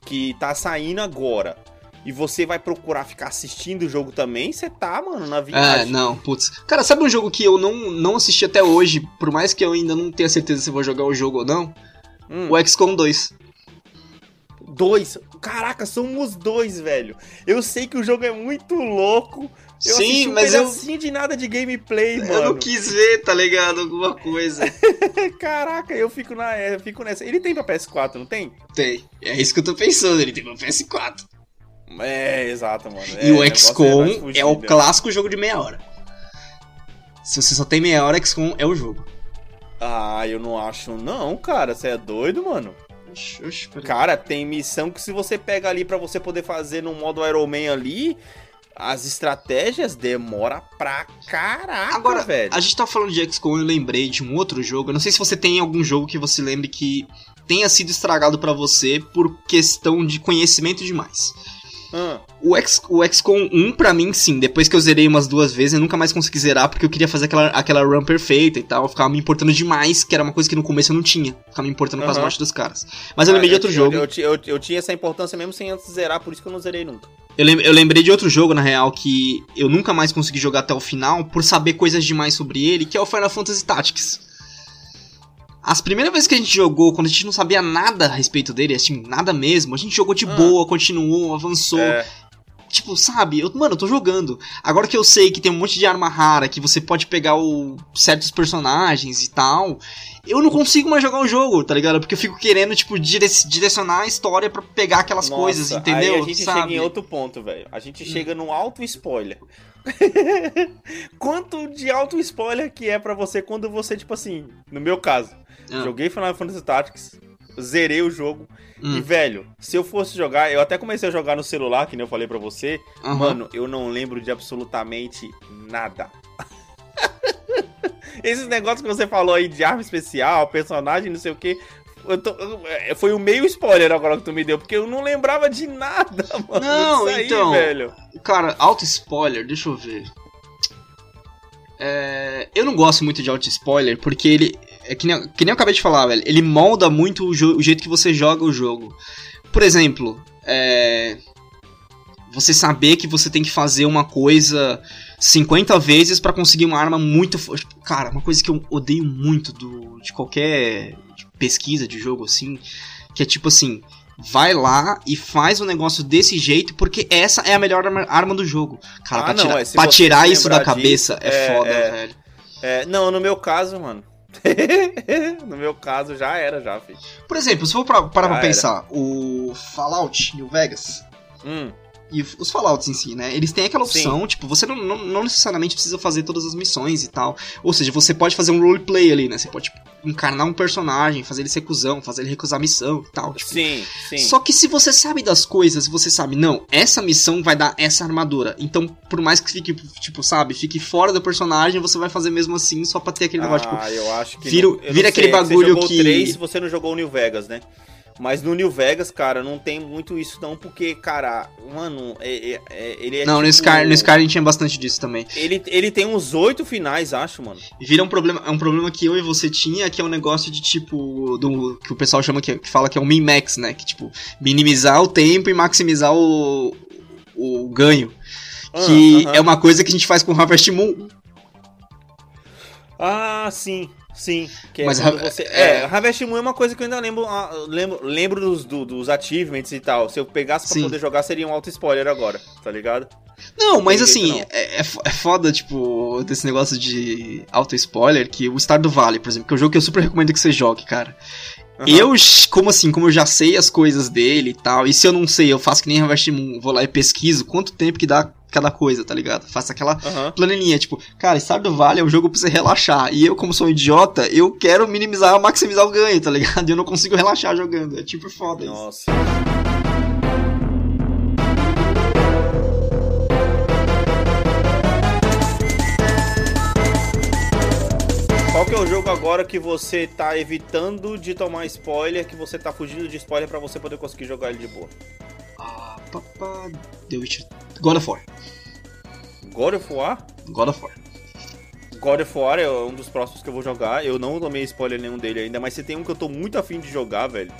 que tá saindo agora e você vai procurar ficar assistindo o jogo também, você tá, mano, na É, viagem. não, putz. Cara, sabe um jogo que eu não, não assisti até hoje, por mais que eu ainda não tenha certeza se vou jogar o jogo ou não? Hum, O XCOM 2. Dois. Caraca, somos dois, velho. Eu sei que o jogo é muito louco. Eu Sim, um mas eu, pedacinho de nada de gameplay, mano. eu não quis ver, tá ligado? Alguma coisa. Caraca, eu fico, na, eu fico nessa. Ele tem pra PS4, não tem? tem. É isso que eu tô pensando, ele tem pra PS4. É, exato, mano. e É, o negócio XCOM é, o clássico jogo de meia hora. Se você só tem meia hora, XCOM é o jogo. Ah, eu não acho, não, cara. Você é doido, mano? Oxi, oxi. Cara, tem missão que se você pega ali pra você poder fazer no modo Iron Man ali, as estratégias demora pra caraca, Agora, velho. a gente tá falando de XCOM, eu lembrei de um outro jogo. Eu não sei se você tem algum jogo que você lembre que tenha sido estragado pra você por questão de conhecimento demais. Ah, O, X, o XCOM 1, pra mim, sim. Depois que eu zerei umas duas vezes, eu nunca mais consegui zerar porque eu queria fazer aquela, aquela run perfeita e tal. Eu ficava me importando demais, que era uma coisa que no começo eu não tinha. Ficava me importando com as mortes dos caras. Mas eu lembrei de outro eu, jogo. Eu, eu, eu, eu tinha essa importância mesmo sem antes zerar, por isso que eu não zerei nunca. Eu, lem- eu lembrei de outro jogo, na real, que eu nunca mais consegui jogar até o final por saber coisas demais sobre ele, que é o Final Fantasy Tactics. As primeiras vezes que a gente jogou, quando a gente não sabia nada a respeito dele, assim, nada mesmo, a gente jogou de Ah. boa, continuou, avançou. É, Tipo, sabe? Eu, mano, eu tô jogando. Agora que eu sei que tem um monte de arma rara, que você pode pegar o, certos personagens e tal, eu não consigo mais jogar o jogo, tá ligado? Porque eu fico querendo, tipo, dire- direcionar a história pra pegar aquelas nossa, coisas, entendeu? Aí a gente sabe? chega em outro ponto, velho. A gente chega no alto spoiler. Quanto de alto spoiler que é pra você quando você, tipo assim, no meu caso, Ah. joguei Final Fantasy Tactics, zerei o jogo. Hum. E, velho, se eu fosse jogar, eu até comecei a jogar no celular, que nem eu falei pra você. Aham. Mano, eu não lembro de absolutamente nada. Esses negócios que você falou aí de arma especial, personagem, não sei o que. foi o meio spoiler agora que tu me deu, porque eu não lembrava de nada, mano. Não, aí, então. velho. Cara, auto spoiler, deixa eu ver. é, eu não gosto muito de auto-spoiler, porque ele. É que nem, que nem eu acabei de falar, velho. Ele molda muito o, o jeito que você joga o jogo. Por exemplo, é, você saber que você tem que fazer uma coisa 50 vezes pra conseguir uma arma muito forte. Cara, uma coisa que eu odeio muito do, de qualquer pesquisa de jogo assim, que é tipo assim. Vai lá e faz um negócio desse jeito, porque essa é a melhor arma, do jogo. Cara, Ah, pra não, tirar, é, pra tirar isso da cabeça disso, é, é, foda, é. velho. É, não, no meu caso, mano. no meu caso já era, já, filho. Por exemplo, se for pra, parar pra era. pensar, o Fallout New Vegas Hum, e os Fallouts em si, né? Eles têm aquela opção, tipo, você não, não, não necessariamente precisa fazer todas as missões e tal. Ou seja, você pode fazer um roleplay ali, né? Você pode tipo, encarnar um personagem, fazer ele ser cuzão, fazer ele recusar a missão e tal. Tipo, sim, sim. Só que se você sabe das coisas, você sabe, não, essa missão vai dar essa armadura. Então, por mais que fique, tipo, sabe, fique fora do personagem, você vai fazer mesmo assim, só pra ter aquele negócio, tipo, Ah, eu acho que. vira- não- eu não vira aquele sei, que bagulho você jogou que- o 3 você não jogou o New Vegas, né? Mas no New Vegas, cara, não tem muito isso não, porque, cara, mano, é- é- é- ele é Não, no, tipo- Sky, no Skyrim tinha bastante disso também. Ele, ele tem uns oito finais, acho, mano. Vira um problema, é um problema que eu e você tinha, que é um negócio de tipo, do que o pessoal chama que, que fala que é o min-max, né? Que tipo, minimizar o tempo e maximizar o, o ganho. Ah, que é uma coisa que a gente faz com Harvest Moon. Ah, sim, sim. Que é Mas quando você... é- é, Harvest Moon é uma coisa que eu ainda lembro, ah, lembro, lembro dos, do- dos achievements e tal. Se eu pegasse pra Sim. poder jogar, seria um auto-spoiler agora, tá ligado? Não, mas assim, jeito, é, é é foda, tipo, desse negócio de auto-spoiler, que o Star do Vale, por exemplo, que é um jogo que eu super recomendo que você jogue, cara. Aham. Eu, como assim, como eu já sei as coisas dele e tal, e se eu não sei, eu faço que nem Harvest Moon, vou lá e pesquiso quanto tempo que dá cada coisa, tá ligado? Faço aquela Aham. planilhinha, tipo, cara, Stardew Valley é um jogo pra você relaxar, e eu, como sou um idiota, eu quero minimizar, maximizar o ganho, tá ligado? E eu não consigo relaxar jogando, é tipo foda isso. Nossa. Qual que é o jogo agora que você tá evitando de tomar spoiler, que você tá fugindo de spoiler pra você poder conseguir jogar ele de boa? Ah, papá, The Witcher, God of War, God of War? God of War. God of War é um dos próximos que eu vou jogar. Eu não tomei spoiler nenhum dele ainda, mas se tem um que eu tô muito afim de jogar, velho.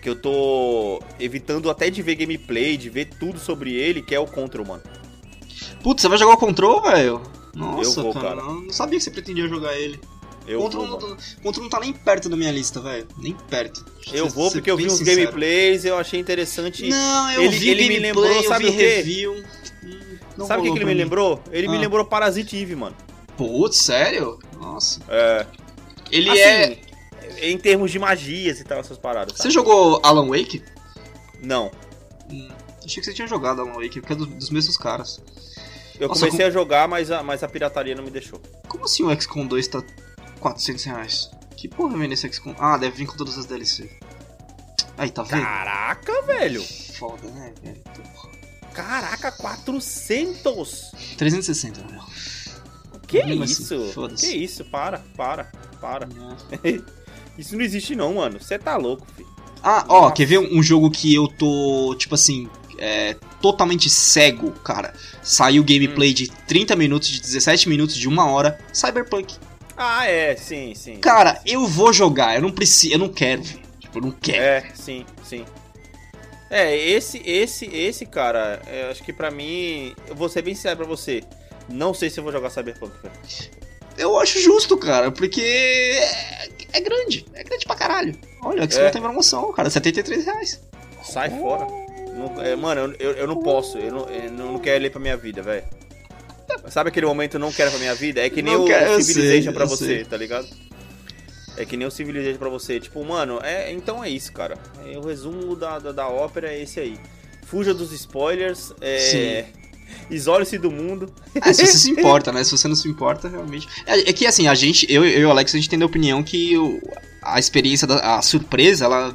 Que eu tô evitando até de ver gameplay, de ver tudo sobre ele, que é o Control, mano. Putz, você vai jogar o Control, velho? Nossa, Eu vou, cara, cara. eu não sabia que você pretendia jogar ele. Eu Control, vou, não, mano. Control não tá nem perto da minha lista, velho. Nem perto. Eu Ser- vou porque eu vi uns sincero. gameplays, eu achei interessante. Não, eu Ele- vi ele me gameplay, lembrou, eu sabe vi o quê? review. Não Sabe o que, que ele me mim. lembrou? Ele me Ah. lembrou Parasite Eve, mano. Putz, sério? Nossa. É. Ele assim, é. Em termos de magias e tal, essas paradas. Você sabe? jogou Alan Wake? Não. Hum, achei que você tinha jogado Alan Wake, porque é do- dos mesmos caras. Eu Nossa, comecei com- a jogar, mas a, mas a pirataria não me deixou. Como assim o XCOM 2 tá 400 reais? Que porra vem nesse XCOM? Ah, deve vir com todas as DLC. Aí, tá vendo? Caraca, velho. Foda, né, velho? Porra. Caraca, 400! 360, velho. Que Mesmo assim, isso? foda-se. que isso? Para, para, para. É. Isso não existe não, mano. Você tá louco, filho. Ah, ó, Nossa. quer ver um jogo que eu tô, tipo assim, é, totalmente cego, cara? Saiu gameplay de 30 minutos, de 17 minutos, de uma hora, Cyberpunk. Ah, é, sim, sim. Cara, eu vou jogar, eu não preciso, eu não quero. Tipo, eu não quero. É, sim, sim. É, esse, esse, esse, cara, é, acho que pra mim, eu vou ser bem sincero pra você. Não sei se eu vou jogar Cyberpunk, velho. Eu acho justo, cara, porque é, é grande, é grande pra caralho. Olha, que você É. não tem promoção, cara, 73 reais. Sai fora. Não- é, mano, eu, eu, não posso. Eu não, eu não quero ler pra minha vida, velho. Sabe aquele momento eu não quero pra minha vida? É que nem Não o quero, Civilization sei, pra você, sei. tá ligado? É que nem o Civilization pra você. Tipo, mano, é, então é isso, cara. É, o resumo da, da, da ópera é esse aí. Fuja dos spoilers. É, Isole-se do mundo. É, se você se importa, né? Se você não se importa, realmente. É, é que assim, a gente, eu, eu e o Alex, a gente tem a opinião que o- a experiência, da, a surpresa, ela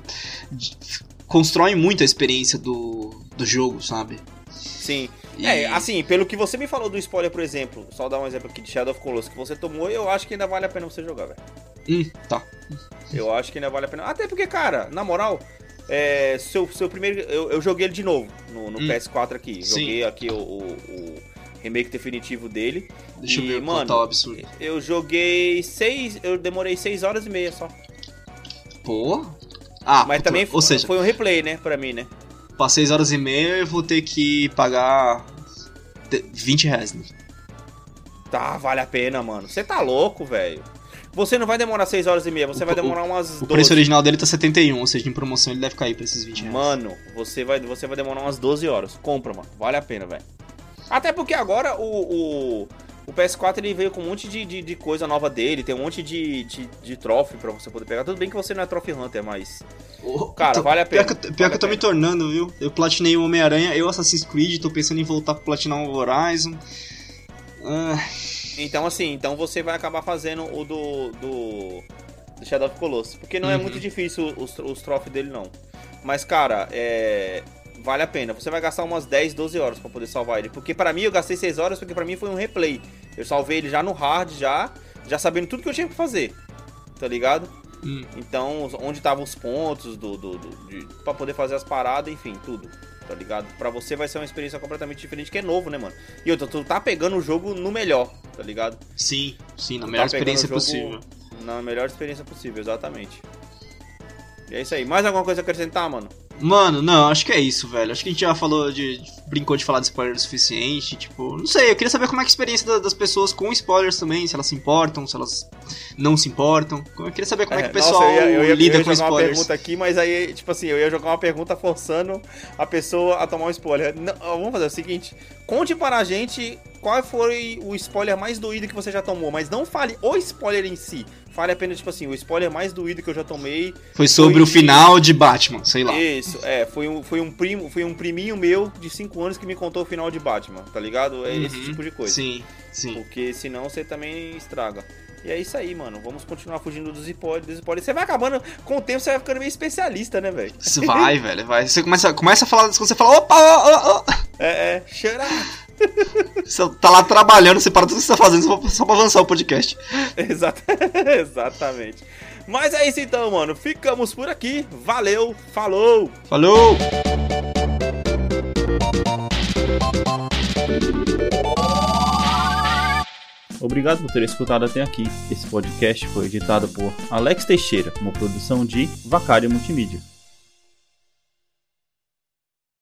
constrói muito a experiência do, do jogo, sabe? Sim. E- É, assim, pelo que você me falou do spoiler, por exemplo, só dar um exemplo aqui de Shadow of Colossus que você tomou, eu acho que ainda vale a pena você jogar, velho. Hum, tá. Eu acho que ainda vale a pena. Até porque, cara, na moral, é, seu, seu primeiro. Eu, eu joguei ele de novo no, no Hum. PS4 aqui. Sim. Joguei aqui o, o, o remake definitivo dele. Deixa E, eu ver mano, tá o absurdo. Eu joguei seis. Eu demorei 6 horas e meia só. Pô. Ah, Mas puta, também ou seja, foi um replay, né, pra mim, né? Pra 6 horas e meia eu vou ter que pagar de- 20 reais, né? Tá, vale a pena, mano. Você tá louco, velho. Você não vai demorar 6 horas e meia, você O- vai demorar umas O 12. preço original dele tá 71, ou seja, em promoção ele deve cair pra esses 20 reais. Mano, você vai, você vai demorar umas 12 horas. Compra, mano. Vale a pena, velho. Até porque agora o, o, o PS4 ele veio com um monte de, de, de coisa nova dele. Tem um monte de, de, de trophy pra você poder pegar. Tudo bem que você não é Trophy Hunter, mas. Cara, tô- vale a Pior pena. que, eu- pior Vale que eu tô me tornando, viu? Eu platinei o Homem-Aranha, eu Assassin's Creed, tô pensando em voltar pra platinar o Horizon. Ah, Então, assim, então você vai acabar fazendo o do. do, do Shadow of Colossus. Porque não é Uhum. muito difícil os, os dele, não. Mas, cara, é. Vale a pena. Você vai gastar umas 10, 12 horas pra poder salvar ele. Porque pra mim eu gastei 6 horas, porque pra mim foi um replay. Eu salvei ele já no hard, já, já sabendo tudo que eu tinha que fazer. Tá ligado? Hum. Então, onde estavam os pontos do, do, do, pra poder fazer as paradas, enfim, tudo. Tá ligado? Pra você vai ser uma experiência completamente diferente, que é novo, né, mano? E outra, tu tá pegando o jogo no melhor, tá ligado? Sim, sim, na melhor Tá pegando experiência o jogo possível. Na melhor experiência possível, exatamente. E é isso aí. Mais alguma coisa a acrescentar, mano? Mano, não, acho que é isso, velho. Acho que a gente já falou de. brincou de falar de spoiler o suficiente. Tipo, não sei, eu queria saber como é é a experiência da- das pessoas com spoilers também, se elas se importam, se elas não se importam. Eu queria saber como é, que o pessoal Nossa, eu ia, eu ia, lida eu ia com jogar uma spoilers. pergunta aqui, mas aí, tipo assim, eu ia jogar uma pergunta forçando a pessoa a tomar um spoiler. Não, vamos fazer o seguinte: conte para a gente qual foi o spoiler mais doído que você já tomou, mas não fale o spoiler em si. Fale apenas, tipo assim, o spoiler mais doído que eu já tomei Foi sobre Foi o de- final de Batman, sei lá. Isso, é, foi um, foi um primo, foi um priminho meu de 5 anos que me contou o final de Batman, tá ligado? É esse Uhum, tipo de coisa. Sim, sim. Porque senão você também estraga. E é isso aí, mano. Vamos continuar fugindo dos spoilers, dos. Você vai acabando, com o tempo você vai ficando meio especialista, né, velho? Isso vai, velho, vai. Você começa, começa a falar, quando você fala, opa, ó, ó, ó. É, é, up. Você tá lá trabalhando, você para tudo que você tá fazendo só pra, só pra avançar o podcast. Exata- Exatamente. Mas é isso então, mano. Ficamos por aqui. Valeu, falou! Falou! Obrigado por ter escutado até aqui. Esse podcast foi editado por Alex Teixeira, uma produção de Vacária Multimídia.